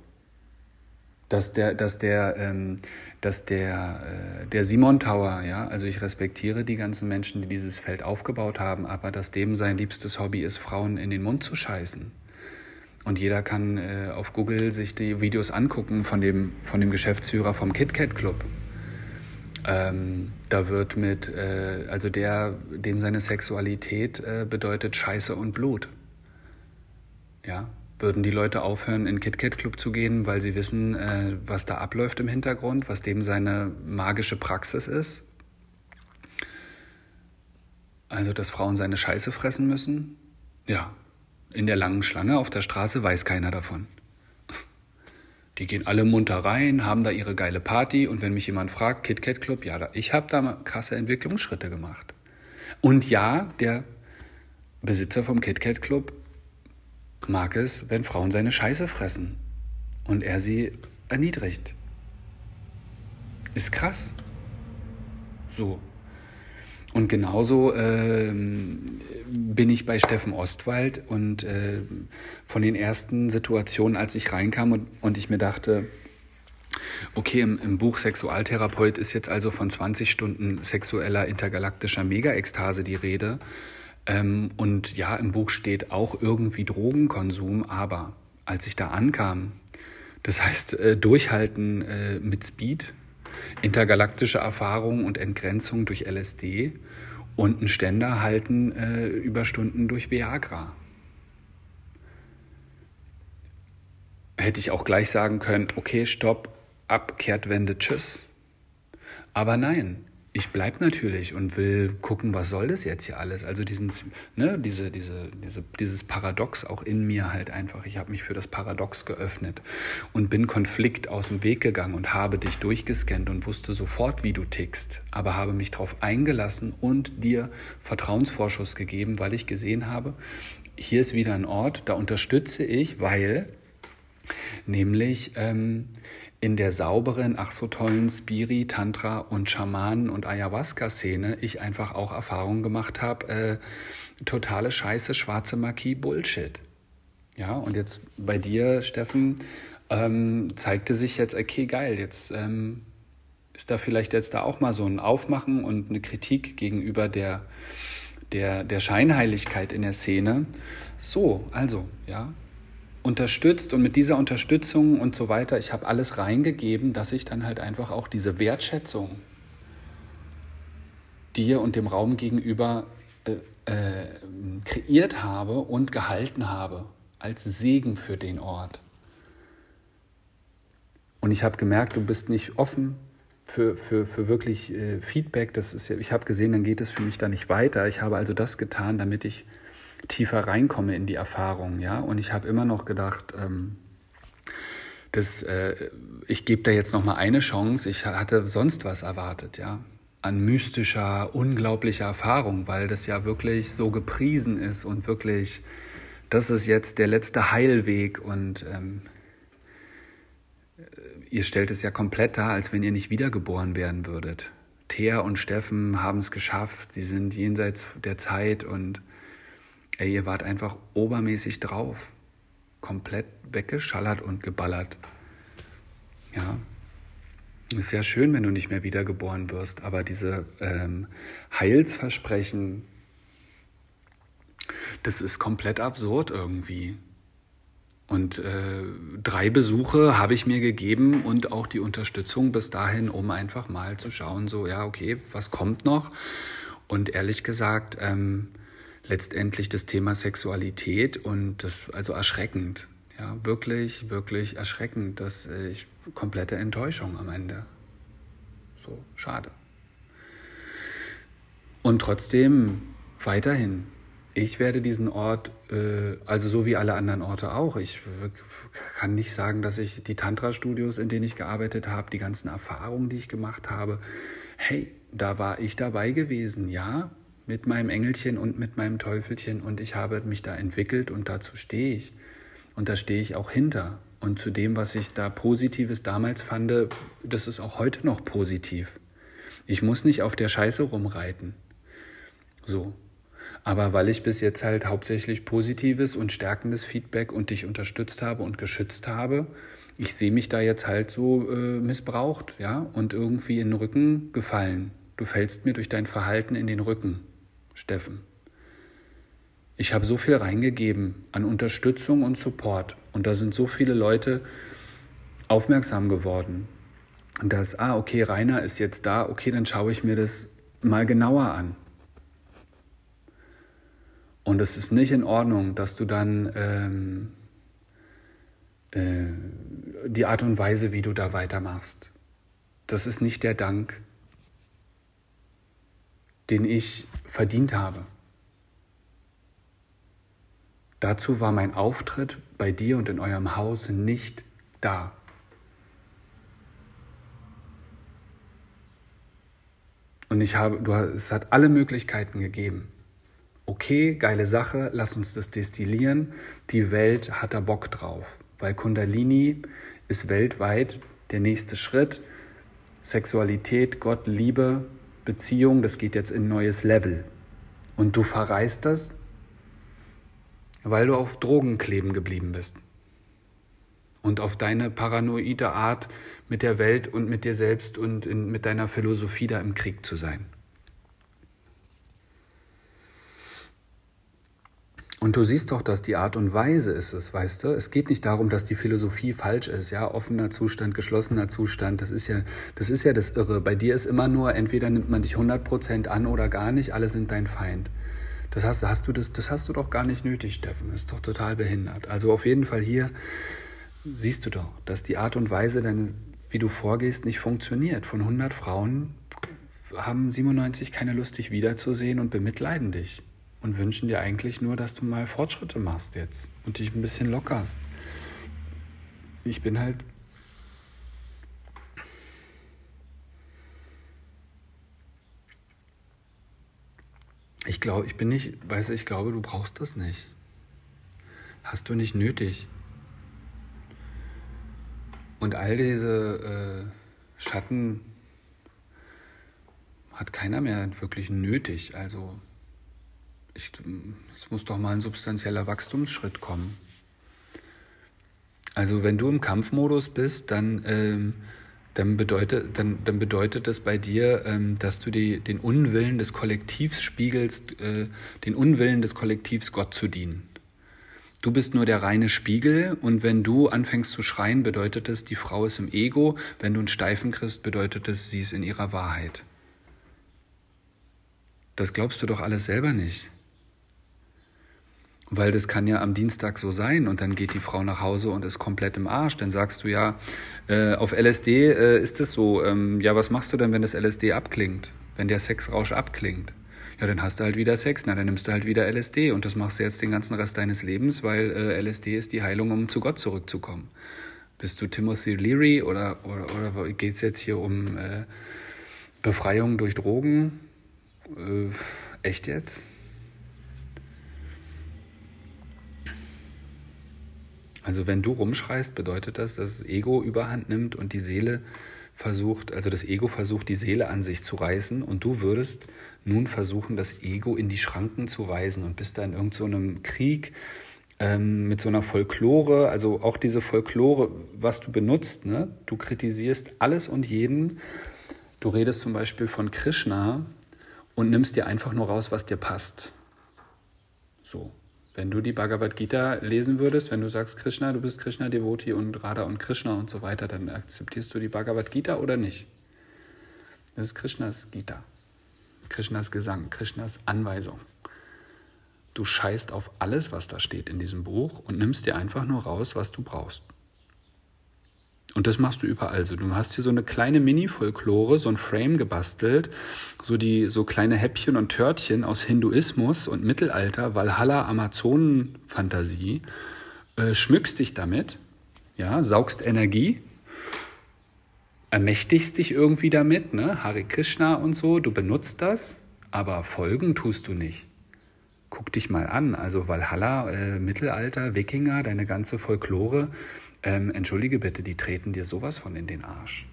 Dass der, dass der, ähm, dass der, äh, der Simon Tower, ja, also ich respektiere die ganzen Menschen, die dieses Feld aufgebaut haben, aber dass dem sein liebstes Hobby ist, Frauen in den Mund zu scheißen. Und jeder kann äh, auf Google sich die Videos angucken von dem, von dem Geschäftsführer vom Kit Kat Club. Ähm, da wird mit, äh, also der, dem seine Sexualität äh, bedeutet Scheiße und Blut. Ja, würden die Leute aufhören, in Kit Kat Club zu gehen, weil sie wissen, äh, was da abläuft im Hintergrund, was dem seine magische Praxis ist? Also, dass Frauen seine Scheiße fressen müssen? Ja, in der langen Schlange auf der Straße weiß keiner davon. Die gehen alle munter rein, haben da ihre geile Party und wenn mich jemand fragt, KitKat Club, ja, ich habe da krasse Entwicklungsschritte gemacht. Und ja, der Besitzer vom KitKat Club mag es, wenn Frauen seine Scheiße fressen und er sie erniedrigt. Ist krass. So, und genauso äh, bin ich bei Steffen Ostwald und äh, von den ersten Situationen, als ich reinkam und, und ich mir dachte, okay, im, im, Buch Sexualtherapeut ist jetzt also von 20 Stunden sexueller intergalaktischer Mega-Ekstase die Rede. Ähm, und ja, im Buch steht auch irgendwie Drogenkonsum, aber als ich da ankam, das heißt äh, durchhalten äh, mit Speed, intergalaktische Erfahrung und Entgrenzung durch LSD und ein Ständer halten äh, über Stunden durch Viagra. Hätte ich auch gleich sagen können, okay, stopp, ab, Kehrtwende, tschüss. Aber nein, ich bleibe natürlich und will gucken, was soll das jetzt hier alles? Also diesen, ne, diese, diese, diese, dieses Paradox auch in mir halt einfach. Ich habe mich für das Paradox geöffnet und bin Konflikt aus dem Weg gegangen und habe dich durchgescannt und wusste sofort, wie du tickst, aber habe mich darauf eingelassen und dir Vertrauensvorschuss gegeben, weil ich gesehen habe, hier ist wieder ein Ort, da unterstütze ich, weil nämlich ähm, in der sauberen, ach so tollen Spiri, Tantra und Schamanen- und Ayahuasca-Szene ich einfach auch Erfahrungen gemacht habe, äh, totale Scheiße, schwarze Magie, Bullshit. Ja, und jetzt bei dir, Steffen, ähm, zeigte sich jetzt, okay, geil, jetzt ähm, ist da vielleicht jetzt da auch mal so ein Aufmachen und eine Kritik gegenüber der, der, der Scheinheiligkeit in der Szene. So, also, ja, unterstützt und mit dieser Unterstützung und so weiter, ich habe alles reingegeben, dass ich dann halt einfach auch diese Wertschätzung dir und dem Raum gegenüber äh, äh, kreiert habe und gehalten habe als Segen für den Ort. Und ich habe gemerkt, du bist nicht offen für, für, für wirklich äh, Feedback. Das ist ja, ich habe gesehen, dann geht es für mich da nicht weiter. Ich habe also das getan, damit ich tiefer reinkomme in die Erfahrung, ja. Und ich habe immer noch gedacht, ähm, das, äh, ich gebe da jetzt noch mal eine Chance. Ich hatte sonst was erwartet, ja, an mystischer, unglaublicher Erfahrung, weil das ja wirklich so gepriesen ist und wirklich, das ist jetzt der letzte Heilweg und ähm, ihr stellt es ja komplett dar, als wenn ihr nicht wiedergeboren werden würdet. Thea und Steffen haben es geschafft, sie sind jenseits der Zeit und Ey, ihr wart einfach obermäßig drauf. Komplett weggeschallert und geballert. Ja. Ist ja schön, wenn du nicht mehr wiedergeboren wirst, aber diese ähm, Heilsversprechen, das ist komplett absurd irgendwie. Und äh, drei Besuche habe ich mir gegeben und auch die Unterstützung bis dahin, um einfach mal zu schauen, so, ja, okay, was kommt noch? Und ehrlich gesagt, ähm, letztendlich das Thema Sexualität und das also erschreckend. Ja, wirklich, wirklich erschreckend. dass ich komplette Enttäuschung am Ende. So, schade. Und trotzdem weiterhin, ich werde diesen Ort, äh, also so wie alle anderen Orte auch, ich kann nicht sagen, dass ich die Tantra-Studios, in denen ich gearbeitet habe, die ganzen Erfahrungen, die ich gemacht habe, hey, da war ich dabei gewesen, ja, mit meinem Engelchen und mit meinem Teufelchen und ich habe mich da entwickelt und dazu stehe ich. Und da stehe ich auch hinter. Und zu dem, was ich da Positives damals fand, das ist auch heute noch positiv. Ich muss nicht auf der Scheiße rumreiten. So. Aber weil ich bis jetzt halt hauptsächlich positives und stärkendes Feedback und dich unterstützt habe und geschützt habe, ich sehe mich da jetzt halt so äh, missbraucht, ja, und irgendwie in den Rücken gefallen. Du fällst mir durch dein Verhalten in den Rücken, Steffen. Ich habe so viel reingegeben an Unterstützung und Support und da sind so viele Leute aufmerksam geworden, dass, ah, okay, Rainer ist jetzt da, okay, dann schaue ich mir das mal genauer an. Und es ist nicht in Ordnung, dass du dann ähm, äh, die Art und Weise, wie du da weitermachst, das ist nicht der Dank, den ich verdient habe. Dazu war mein Auftritt bei dir und in eurem Haus nicht da. Und ich habe, du, es hat alle Möglichkeiten gegeben. Okay, geile Sache, lass uns das destillieren. Die Welt hat da Bock drauf weil Kundalini ist weltweit der nächste Schritt. Sexualität, Gott, Liebe, Beziehung, das geht jetzt in ein neues Level. Und du verreist das, weil du auf Drogen kleben geblieben bist. Und auf deine paranoide Art, mit der Welt und mit dir selbst und in, mit deiner Philosophie da im Krieg zu sein. Und du siehst doch, dass die Art und Weise ist es, weißt du? Es geht nicht darum, dass die Philosophie falsch ist, ja, offener Zustand, geschlossener Zustand, das ist ja, das ist ja das Irre. Bei dir ist immer nur, entweder nimmt man dich 100% an oder gar nicht, alle sind dein Feind. Das hast, hast du das, das hast du doch gar nicht nötig, Steffen. Das ist doch total behindert. Also auf jeden Fall hier siehst du doch, dass die Art und Weise, deine, wie du vorgehst, nicht funktioniert. Von 100 Frauen haben 97 keine Lust, dich wiederzusehen und bemitleiden dich und wünschen dir eigentlich nur, dass du mal Fortschritte machst jetzt und dich ein bisschen lockerst. Ich bin halt Ich glaube, ich bin nicht, weißt du, ich glaube, du brauchst das nicht. Hast du nicht nötig. Und all diese äh, Schatten hat keiner mehr wirklich nötig. Also ich, es muss doch mal ein substanzieller Wachstumsschritt kommen. Also wenn du im Kampfmodus bist, dann, ähm, dann, bedeutet, dann, dann bedeutet das bei dir, ähm, dass du die, den Unwillen des Kollektivs spiegelst, äh, den Unwillen des Kollektivs Gott zu dienen. Du bist nur der reine Spiegel und wenn du anfängst zu schreien, bedeutet es, die Frau ist im Ego. Wenn du einen Steifen kriegst, bedeutet es, sie ist in ihrer Wahrheit. Das glaubst du doch alles selber nicht. Weil das kann ja am Dienstag so sein und dann geht die Frau nach Hause und ist komplett im Arsch. Dann sagst du ja, äh, auf LSD äh, ist es so, ähm, ja, was machst du denn, wenn das LSD abklingt? Wenn der Sexrausch abklingt? Ja, dann hast du halt wieder Sex, na, dann nimmst du halt wieder LSD und das machst du jetzt den ganzen Rest deines Lebens, weil äh, LSD ist die Heilung, um zu Gott zurückzukommen. Bist du Timothy Leary oder, oder, oder geht es jetzt hier um äh, Befreiung durch Drogen? Äh, echt jetzt? Also wenn du rumschreist, bedeutet das, dass das Ego überhand nimmt und die Seele versucht, also das Ego versucht, die Seele an sich zu reißen und du würdest nun versuchen, das Ego in die Schranken zu weisen und bist da in irgendeinem so Krieg ähm, mit so einer Folklore, also auch diese Folklore, was du benutzt, ne? du kritisierst alles und jeden. Du redest zum Beispiel von Krishna und nimmst dir einfach nur raus, was dir passt. So. Wenn du die Bhagavad Gita lesen würdest, wenn du sagst, Krishna, du bist Krishna-Devoti und Radha und Krishna und so weiter, dann akzeptierst du die Bhagavad Gita oder nicht? Das ist Krishnas Gita. Krishnas Gesang, Krishnas Anweisung. Du scheißt auf alles, was da steht in diesem Buch und nimmst dir einfach nur raus, was du brauchst. Und das machst du überall. Also du hast hier so eine kleine Mini-Folklore, so ein Frame gebastelt, so die so kleine Häppchen und Törtchen aus Hinduismus und Mittelalter, Valhalla, Amazonen-Fantasie, äh, schmückst dich damit, ja, saugst Energie, ermächtigst dich irgendwie damit, ne, Hare Krishna und so, du benutzt das, aber folgen tust du nicht. Guck dich mal an, also Valhalla, äh, Mittelalter, Wikinger, deine ganze Folklore, ähm, entschuldige bitte, die treten dir sowas von in den Arsch.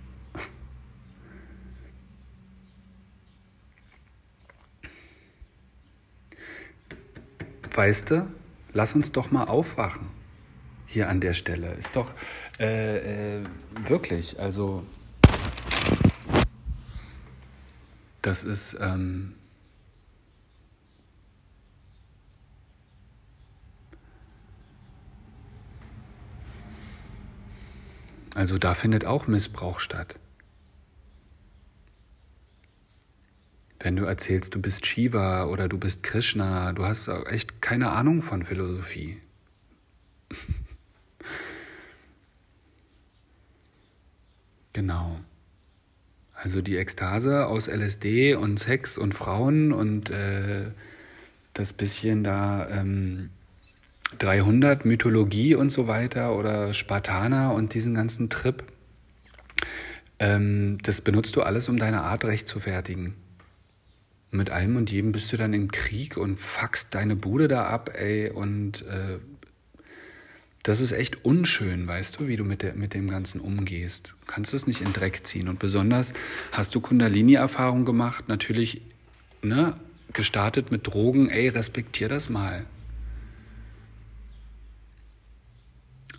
Weißt du, lass uns doch mal aufwachen hier an der Stelle. Ist doch äh, äh, wirklich, also das ist ähm, Also da findet auch Missbrauch statt. Wenn du erzählst, du bist Shiva oder du bist Krishna, du hast echt keine Ahnung von Philosophie. genau. Also die Ekstase aus LSD und Sex und Frauen und äh, das bisschen da ähm, 300 Mythologie und so weiter oder Spartaner und diesen ganzen Trip. Ähm, das benutzt du alles, um deine Art recht zu fertigen. Mit allem und jedem bist du dann im Krieg und fuckst deine Bude da ab, ey, und äh, das ist echt unschön, weißt du, wie du mit, der, mit dem Ganzen umgehst. Du kannst es nicht in Dreck ziehen. Und besonders hast du Kundalini-Erfahrung gemacht, natürlich, ne, gestartet mit Drogen, ey, respektier das mal.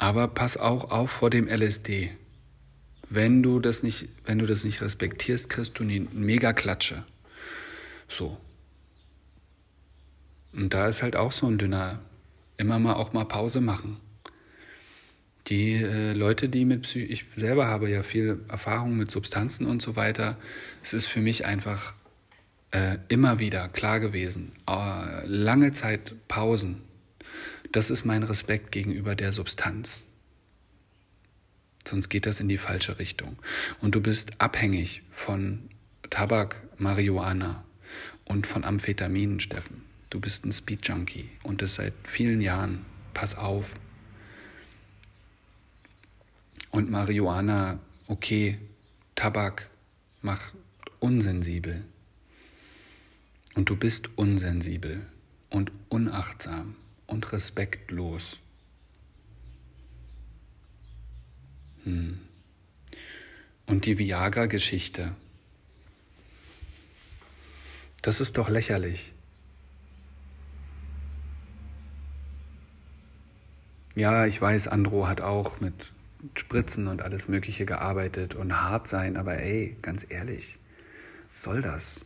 Aber pass auch auf vor dem LSD. Wenn du das nicht, wenn du das nicht respektierst, kriegst du eine mega Klatsche. So. Und da ist halt auch so ein dünner, immer mal auch mal Pause machen. Die äh, Leute, die mit Psy ich selber habe ja viel Erfahrung mit Substanzen und so weiter. Es ist für mich einfach äh, immer wieder klar gewesen. Äh, lange Zeit Pausen, das ist mein Respekt gegenüber der Substanz. Sonst geht das in die falsche Richtung. Und du bist abhängig von Tabak, Marihuana und von Amphetaminen, Steffen. Du bist ein Speed-Junkie und das seit vielen Jahren. Pass auf. Und Marihuana, okay, Tabak macht unsensibel. Und du bist unsensibel und unachtsam und respektlos. Hm. Und die Viagra-Geschichte. Das ist doch lächerlich. Ja, ich weiß, Andro hat auch mit Spritzen und alles Mögliche gearbeitet und hart sein, aber ey, ganz ehrlich, soll das?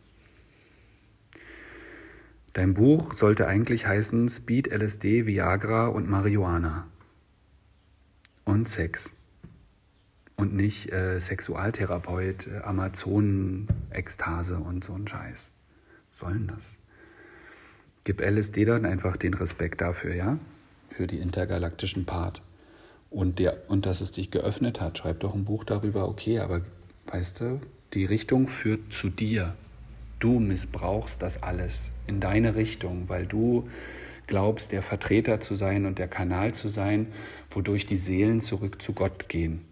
Dein Buch sollte eigentlich heißen Speed, LSD, Viagra und Marihuana. Und Sex. Und nicht äh, Sexualtherapeut, äh, Amazonen-Ekstase und so ein Scheiß. Sollen das? Gib LSD dann einfach den Respekt dafür, ja? Für die intergalaktischen Part. Und, der, und dass es dich geöffnet hat. Schreib doch ein Buch darüber, okay, aber weißt du, die Richtung führt zu dir. Du missbrauchst das alles in deine Richtung, weil du glaubst, der Vertreter zu sein und der Kanal zu sein, wodurch die Seelen zurück zu Gott gehen.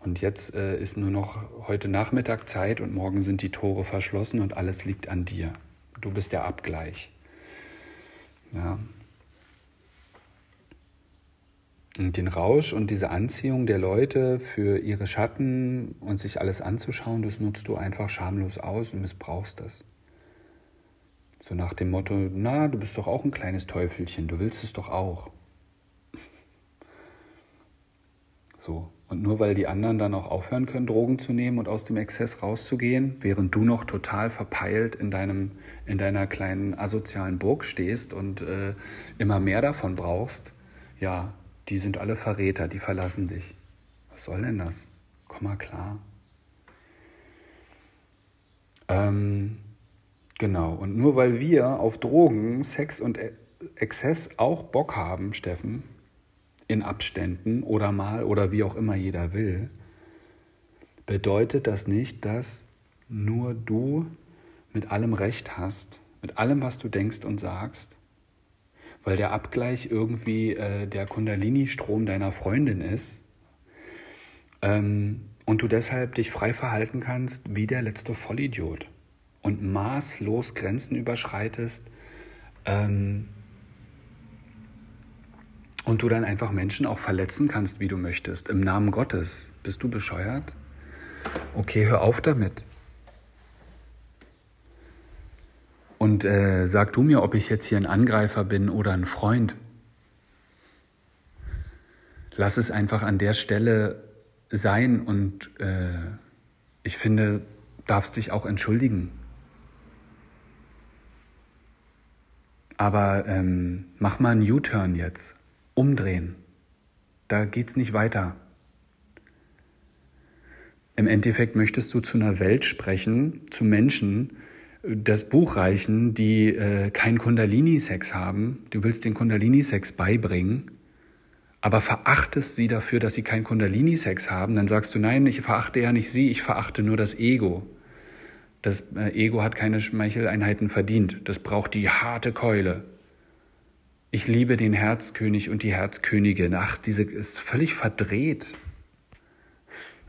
Und jetzt äh, ist nur noch heute Nachmittag Zeit und morgen sind die Tore verschlossen und alles liegt an dir. Du bist der Abgleich. Ja. Den Rausch und diese Anziehung der Leute für ihre Schatten und sich alles anzuschauen, das nutzt du einfach schamlos aus und missbrauchst das. So nach dem Motto, na, du bist doch auch ein kleines Teufelchen, du willst es doch auch. So, und nur weil die anderen dann auch aufhören können, Drogen zu nehmen und aus dem Exzess rauszugehen, während du noch total verpeilt in, deinem, in deiner kleinen asozialen Burg stehst und äh, immer mehr davon brauchst, ja, die sind alle Verräter, die verlassen dich. Was soll denn das? Komm mal klar. Ähm, genau, und nur weil wir auf Drogen, Sex und e-, Exzess auch Bock haben, Steffen, in Abständen oder mal oder wie auch immer jeder will, bedeutet das nicht, dass nur du mit allem Recht hast, mit allem, was du denkst und sagst, weil der Abgleich irgendwie äh, der Kundalini-Strom deiner Freundin ist ähm, und du deshalb dich frei verhalten kannst wie der letzte Vollidiot und maßlos Grenzen überschreitest ähm, und du dann einfach Menschen auch verletzen kannst, wie du möchtest, im Namen Gottes. Bist du bescheuert? Okay, hör auf damit. Und äh, sag du mir, ob ich jetzt hier ein Angreifer bin oder ein Freund. Lass es einfach an der Stelle sein und äh, ich finde, darfst dich auch entschuldigen. Aber ähm, mach mal einen U-Turn jetzt, umdrehen. Da geht's nicht weiter. Im Endeffekt möchtest du zu einer Welt sprechen, zu Menschen, das Buch reichen, die äh, keinen Kundalini-Sex haben. Du willst den Kundalini-Sex beibringen, aber verachtest sie dafür, dass sie keinen Kundalini-Sex haben. Dann sagst du, nein, ich verachte ja nicht sie, ich verachte nur das Ego. Das äh, Ego hat keine Schmeicheleinheiten verdient. Das braucht die harte Keule. Ich liebe den Herzkönig und die Herzkönigin. Ach, diese ist völlig verdreht.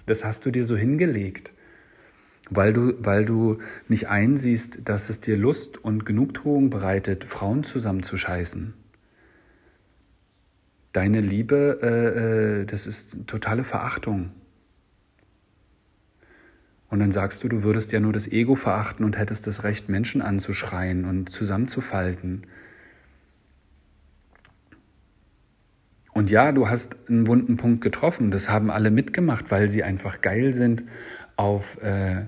Das hast du dir so hingelegt weil du, weil du nicht einsiehst, dass es dir Lust und Genugtuung bereitet, Frauen zusammenzuscheißen. Deine Liebe, äh, äh, das ist totale Verachtung. Und dann sagst du, du würdest ja nur das Ego verachten und hättest das Recht, Menschen anzuschreien und zusammenzufalten. Und ja, du hast einen wunden Punkt getroffen. Das haben alle mitgemacht, weil sie einfach geil sind auf äh,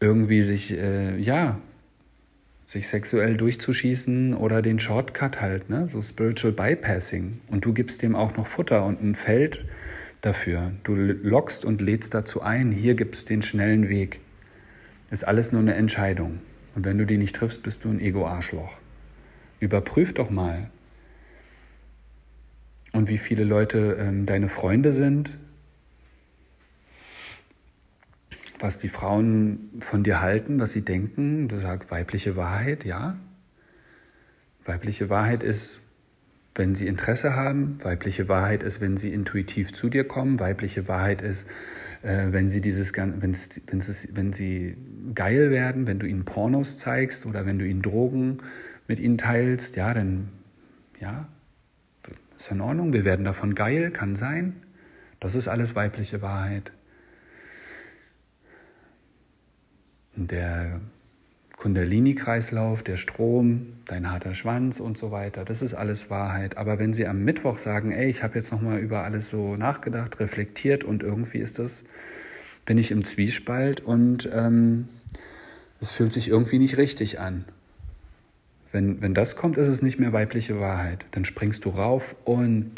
irgendwie sich, äh, ja, sich sexuell durchzuschießen oder den Shortcut halt, ne? so Spiritual Bypassing. Und du gibst dem auch noch Futter und ein Feld dafür. Du lockst und lädst dazu ein, hier gibt es den schnellen Weg. Ist alles nur eine Entscheidung. Und wenn du die nicht triffst, bist du ein Ego-Arschloch. Überprüf doch mal. Und wie viele Leute ähm, deine Freunde sind, was die Frauen von dir halten, was sie denken. Du sagst weibliche Wahrheit, ja. Weibliche Wahrheit ist, wenn sie Interesse haben. Weibliche Wahrheit ist, wenn sie intuitiv zu dir kommen. Weibliche Wahrheit ist, äh, wenn sie dieses, wenn, wenn sie geil werden, wenn du ihnen Pornos zeigst oder wenn du ihnen Drogen mit ihnen teilst, ja, dann, ja, ist in Ordnung. Wir werden davon geil, kann sein. Das ist alles weibliche Wahrheit. Der Kundalini-Kreislauf, der Strom, dein harter Schwanz und so weiter, das ist alles Wahrheit. Aber wenn sie am Mittwoch sagen, ey, ich habe jetzt nochmal über alles so nachgedacht, reflektiert und irgendwie ist das, bin ich im Zwiespalt und ähm, es fühlt sich irgendwie nicht richtig an. Wenn, wenn das kommt, ist es nicht mehr weibliche Wahrheit. Dann springst du rauf und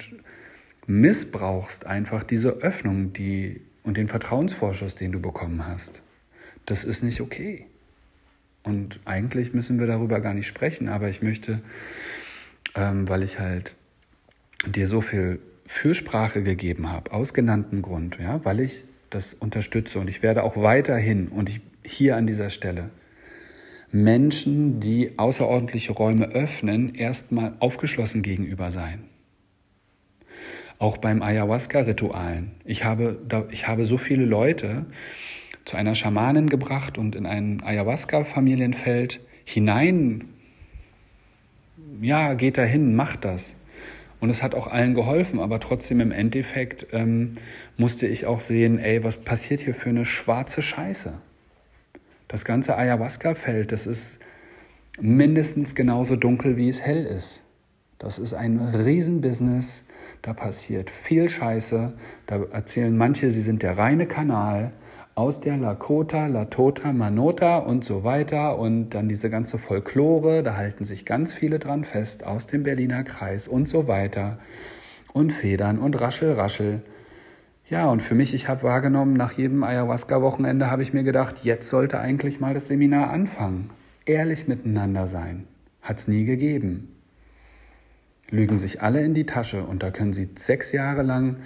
missbrauchst einfach diese Öffnung die, und den Vertrauensvorschuss, den du bekommen hast das ist nicht okay. Und eigentlich müssen wir darüber gar nicht sprechen, aber ich möchte, ähm, weil ich halt dir so viel Fürsprache gegeben habe, aus genanntem Grund, ja, weil ich das unterstütze und ich werde auch weiterhin und ich, hier an dieser Stelle Menschen, die außerordentliche Räume öffnen, erstmal aufgeschlossen gegenüber sein. Auch beim Ayahuasca-Ritualen. Ich habe, ich habe so viele Leute, zu einer Schamanin gebracht und in ein Ayahuasca-Familienfeld hinein. Ja, geht dahin, macht das. Und es hat auch allen geholfen, aber trotzdem im Endeffekt ähm, musste ich auch sehen, ey, was passiert hier für eine schwarze Scheiße? Das ganze Ayahuasca-Feld, das ist mindestens genauso dunkel, wie es hell ist. Das ist ein Riesenbusiness, da passiert viel Scheiße, da erzählen manche, sie sind der reine Kanal, aus der Lakota, Latota, Manota und so weiter und dann diese ganze Folklore, da halten sich ganz viele dran fest, aus dem Berliner Kreis und so weiter und Federn und Raschel, Raschel. Ja, und für mich, ich habe wahrgenommen, nach jedem Ayahuasca-Wochenende habe ich mir gedacht, jetzt sollte eigentlich mal das Seminar anfangen. Ehrlich miteinander sein. Hat's nie gegeben. Lügen sich alle in die Tasche und da können sie sechs Jahre lang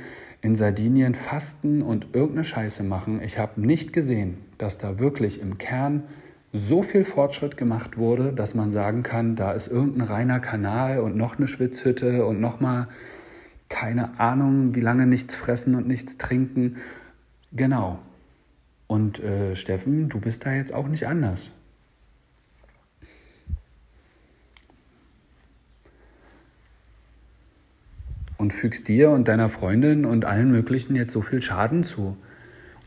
in Sardinien fasten und irgendeine Scheiße machen. Ich habe nicht gesehen, dass da wirklich im Kern so viel Fortschritt gemacht wurde, dass man sagen kann, da ist irgendein reiner Kanal und noch eine Schwitzhütte und noch mal keine Ahnung, wie lange nichts fressen und nichts trinken. Genau. Und äh, Steffen, du bist da jetzt auch nicht anders. Und fügst dir und deiner Freundin und allen möglichen jetzt so viel Schaden zu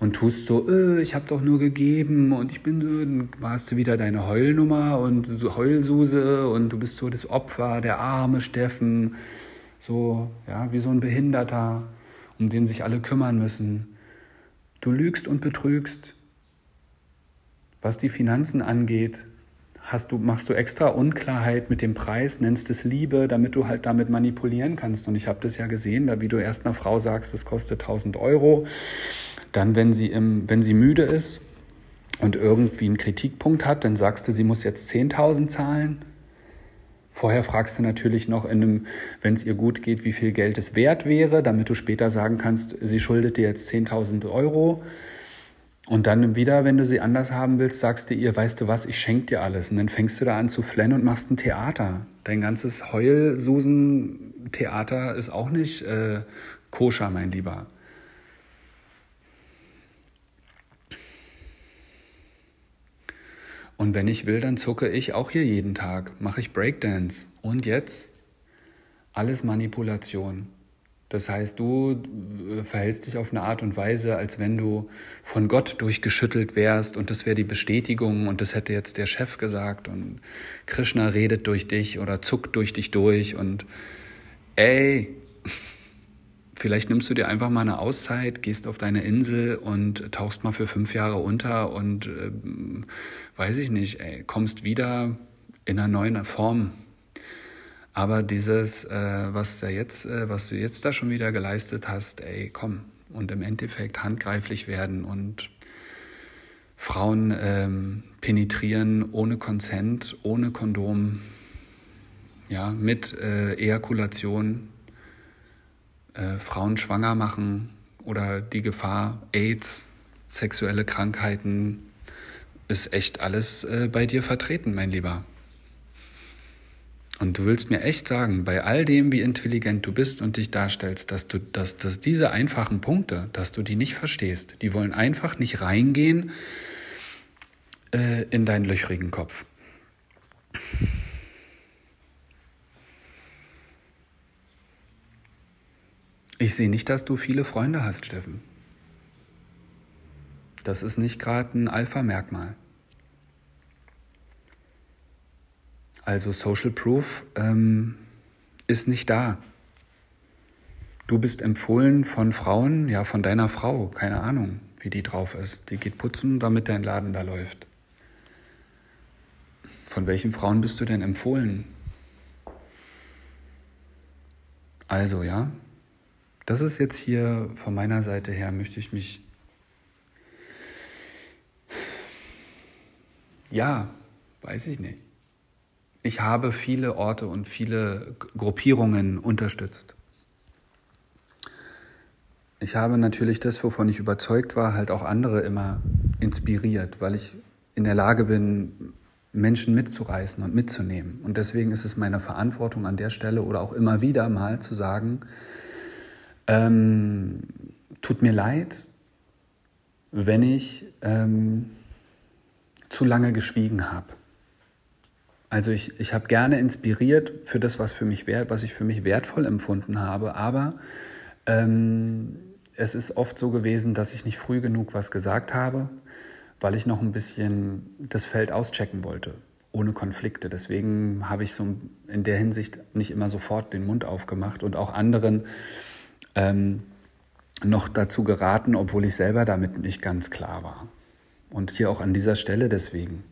und tust so, äh, ich habe doch nur gegeben und ich bin so, dann warst du wieder deine Heulnummer und so Heulsuse und du bist so das Opfer, der arme Steffen, so, ja, wie so ein Behinderter, um den sich alle kümmern müssen. Du lügst und betrügst. Was die Finanzen angeht, hast du, machst du extra Unklarheit mit dem Preis, nennst es Liebe, damit du halt damit manipulieren kannst. Und ich habe das ja gesehen, da wie du erst einer Frau sagst, das kostet 1000 Euro dann, wenn sie, im, wenn sie müde ist und irgendwie einen Kritikpunkt hat, dann sagst du, sie muss jetzt 10.000 zahlen. Vorher fragst du natürlich noch, wenn es ihr gut geht, wie viel Geld es wert wäre, damit du später sagen kannst, sie schuldet dir jetzt 10.000 Euro. Und dann wieder, wenn du sie anders haben willst, sagst du ihr, weißt du was, ich schenke dir alles. Und dann fängst du da an zu flennen und machst ein Theater. Dein ganzes Heulsusen-Theater ist auch nicht äh, koscher, mein Lieber. Und wenn ich will, dann zucke ich auch hier jeden Tag, mache ich Breakdance. Und jetzt? Alles Manipulation. Das heißt, du äh, verhältst dich auf eine Art und Weise, als wenn du von Gott durchgeschüttelt wärst und das wäre die Bestätigung und das hätte jetzt der Chef gesagt und Krishna redet durch dich oder zuckt durch dich durch und ey, Vielleicht nimmst du dir einfach mal eine Auszeit, gehst auf deine Insel und tauchst mal für fünf Jahre unter und äh, weiß ich nicht, ey, kommst wieder in einer neuen Form. Aber dieses, äh, was, da jetzt, äh, was du jetzt da schon wieder geleistet hast, ey, komm. Und im Endeffekt handgreiflich werden und Frauen ähm, penetrieren ohne Konsent, ohne Kondom, ja, mit äh, Ejakulation, äh, Frauen schwanger machen oder die Gefahr AIDS, sexuelle Krankheiten, ist echt alles äh, bei dir vertreten, mein Lieber. Und du willst mir echt sagen, bei all dem, wie intelligent du bist und dich darstellst, dass du, dass, dass diese einfachen Punkte, dass du die nicht verstehst, die wollen einfach nicht reingehen äh, in deinen löchrigen Kopf. Ich sehe nicht, dass du viele Freunde hast, Steffen. Das ist nicht gerade ein Alpha-Merkmal. Also Social Proof ähm, ist nicht da. Du bist empfohlen von Frauen, ja von deiner Frau, keine Ahnung, wie die drauf ist. Die geht putzen, damit dein Laden da läuft. Von welchen Frauen bist du denn empfohlen? Also ja, das ist jetzt hier von meiner Seite her, möchte ich mich, ja, weiß ich nicht. Ich habe viele Orte und viele Gruppierungen unterstützt. Ich habe natürlich das, wovon ich überzeugt war, halt auch andere immer inspiriert, weil ich in der Lage bin, Menschen mitzureißen und mitzunehmen. Und deswegen ist es meine Verantwortung an der Stelle oder auch immer wieder mal zu sagen, ähm, tut mir leid, wenn ich ähm, zu lange geschwiegen habe. Also ich, ich habe gerne inspiriert für das, was, für mich wert, was ich für mich wertvoll empfunden habe, aber ähm, es ist oft so gewesen, dass ich nicht früh genug was gesagt habe, weil ich noch ein bisschen das Feld auschecken wollte, ohne Konflikte. Deswegen habe ich so in der Hinsicht nicht immer sofort den Mund aufgemacht und auch anderen ähm, noch dazu geraten, obwohl ich selber damit nicht ganz klar war. Und hier auch an dieser Stelle deswegen.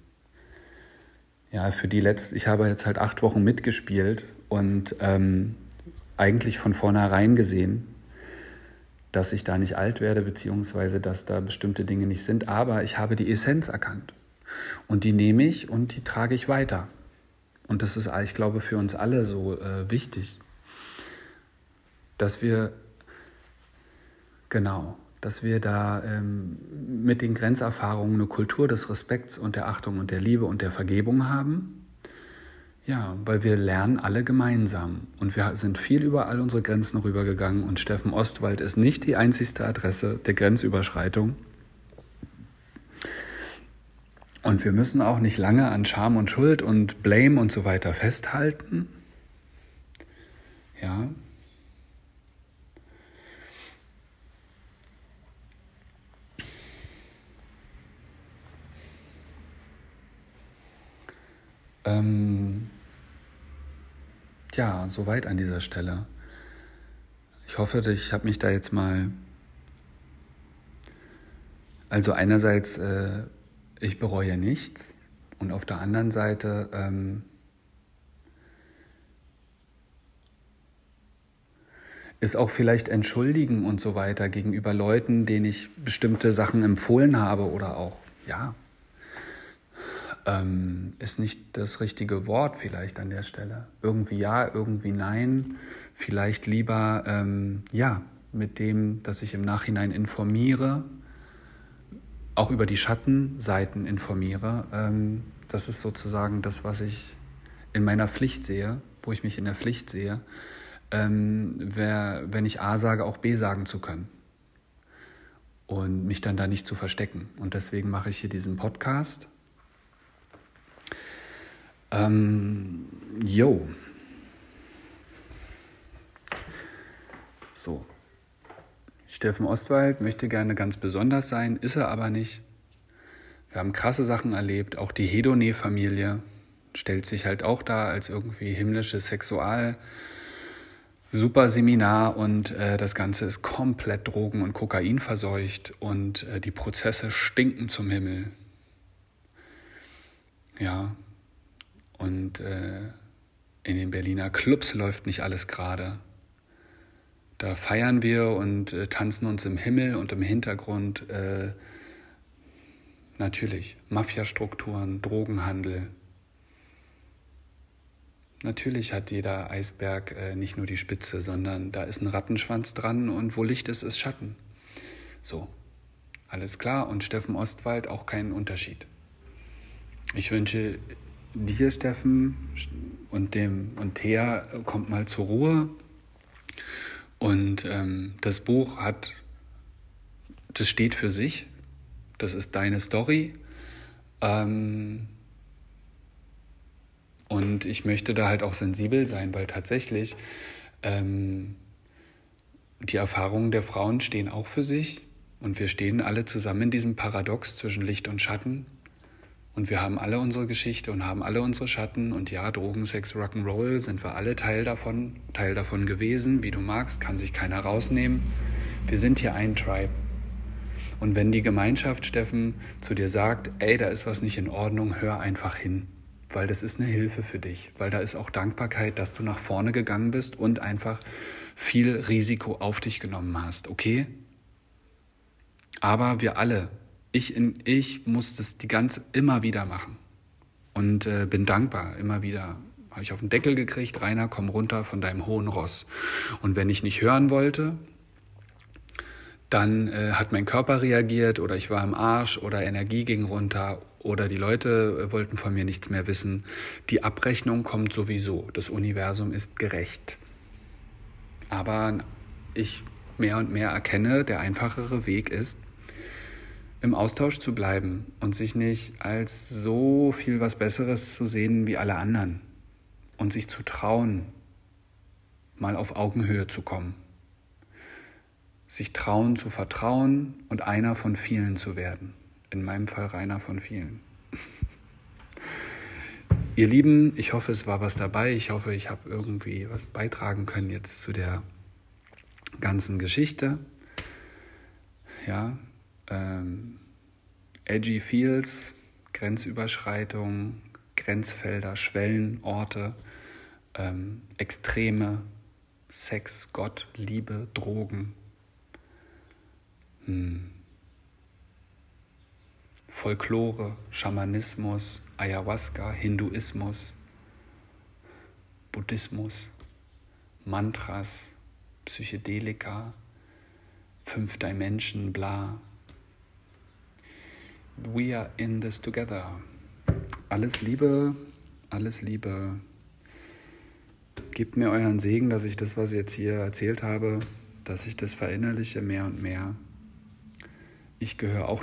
Ja, für die letzte, ich habe jetzt halt acht Wochen mitgespielt und ähm, eigentlich von vornherein gesehen, dass ich da nicht alt werde, beziehungsweise dass da bestimmte Dinge nicht sind. Aber ich habe die Essenz erkannt. Und die nehme ich und die trage ich weiter. Und das ist, ich glaube, für uns alle so äh, wichtig, dass wir Genau, dass wir da ähm, mit den Grenzerfahrungen eine Kultur des Respekts und der Achtung und der Liebe und der Vergebung haben. Ja, weil wir lernen alle gemeinsam und wir sind viel über all unsere Grenzen rübergegangen und Steffen Ostwald ist nicht die einzigste Adresse der Grenzüberschreitung. Und wir müssen auch nicht lange an Scham und Schuld und Blame und so weiter festhalten. Ja. Ähm, ja, soweit an dieser Stelle. Ich hoffe, ich habe mich da jetzt mal. Also einerseits äh, ich bereue nichts. Und auf der anderen Seite ähm, ist auch vielleicht entschuldigen und so weiter gegenüber Leuten, denen ich bestimmte Sachen empfohlen habe oder auch, ja, ähm, ist nicht das richtige Wort vielleicht an der Stelle. Irgendwie ja, irgendwie nein. Vielleicht lieber ähm, ja, mit dem, dass ich im Nachhinein informiere auch über die Schattenseiten informiere. Ähm, das ist sozusagen das, was ich in meiner Pflicht sehe, wo ich mich in der Pflicht sehe, ähm, wär, wenn ich A sage, auch B sagen zu können. Und mich dann da nicht zu verstecken. Und deswegen mache ich hier diesen Podcast. Ähm, yo. So, Steffen Ostwald möchte gerne ganz besonders sein, ist er aber nicht. Wir haben krasse Sachen erlebt, auch die Hedone-Familie stellt sich halt auch da als irgendwie himmlisches Sexual. Super Seminar und äh, das Ganze ist komplett Drogen- und Kokain verseucht und äh, die Prozesse stinken zum Himmel. Ja, und äh, in den Berliner Clubs läuft nicht alles gerade. Da feiern wir und äh, tanzen uns im Himmel und im Hintergrund äh, natürlich Mafiastrukturen, Drogenhandel. Natürlich hat jeder Eisberg äh, nicht nur die Spitze, sondern da ist ein Rattenschwanz dran und wo Licht ist, ist Schatten. So, alles klar und Steffen Ostwald auch keinen Unterschied. Ich wünsche dir, Steffen, und dem und Thea, kommt mal zur Ruhe und ähm, das Buch hat, das steht für sich. Das ist deine Story. Ähm, und ich möchte da halt auch sensibel sein, weil tatsächlich ähm, die Erfahrungen der Frauen stehen auch für sich. Und wir stehen alle zusammen in diesem Paradox zwischen Licht und Schatten, und wir haben alle unsere Geschichte und haben alle unsere Schatten. Und ja, Drogen, Sex, Rock'n'Roll sind wir alle Teil davon, Teil davon gewesen. Wie du magst, kann sich keiner rausnehmen. Wir sind hier ein Tribe. Und wenn die Gemeinschaft, Steffen, zu dir sagt, ey, da ist was nicht in Ordnung, hör einfach hin. Weil das ist eine Hilfe für dich. Weil da ist auch Dankbarkeit, dass du nach vorne gegangen bist und einfach viel Risiko auf dich genommen hast. Okay? Aber wir alle ich, in, ich muss das die ganze immer wieder machen und äh, bin dankbar immer wieder. Habe ich auf den Deckel gekriegt, Rainer, komm runter von deinem hohen Ross. Und wenn ich nicht hören wollte, dann äh, hat mein Körper reagiert oder ich war im Arsch oder Energie ging runter oder die Leute äh, wollten von mir nichts mehr wissen. Die Abrechnung kommt sowieso. Das Universum ist gerecht. Aber ich mehr und mehr erkenne, der einfachere Weg ist, im Austausch zu bleiben und sich nicht als so viel was Besseres zu sehen wie alle anderen und sich zu trauen, mal auf Augenhöhe zu kommen. Sich trauen zu vertrauen und einer von vielen zu werden. In meinem Fall Rainer von vielen. Ihr Lieben, ich hoffe, es war was dabei. Ich hoffe, ich habe irgendwie was beitragen können jetzt zu der ganzen Geschichte. Ja, ähm, edgy Feels, Grenzüberschreitung, Grenzfelder, Schwellen, Orte, ähm, Extreme, Sex, Gott, Liebe, Drogen. Hm. Folklore, Schamanismus, Ayahuasca, Hinduismus, Buddhismus, Mantras, Psychedelika, Fünf Dimension, bla. We are in this together. Alles Liebe, alles Liebe. Gebt mir euren Segen, dass ich das, was ich jetzt hier erzählt habe, dass ich das verinnerliche mehr und mehr. Ich gehöre auch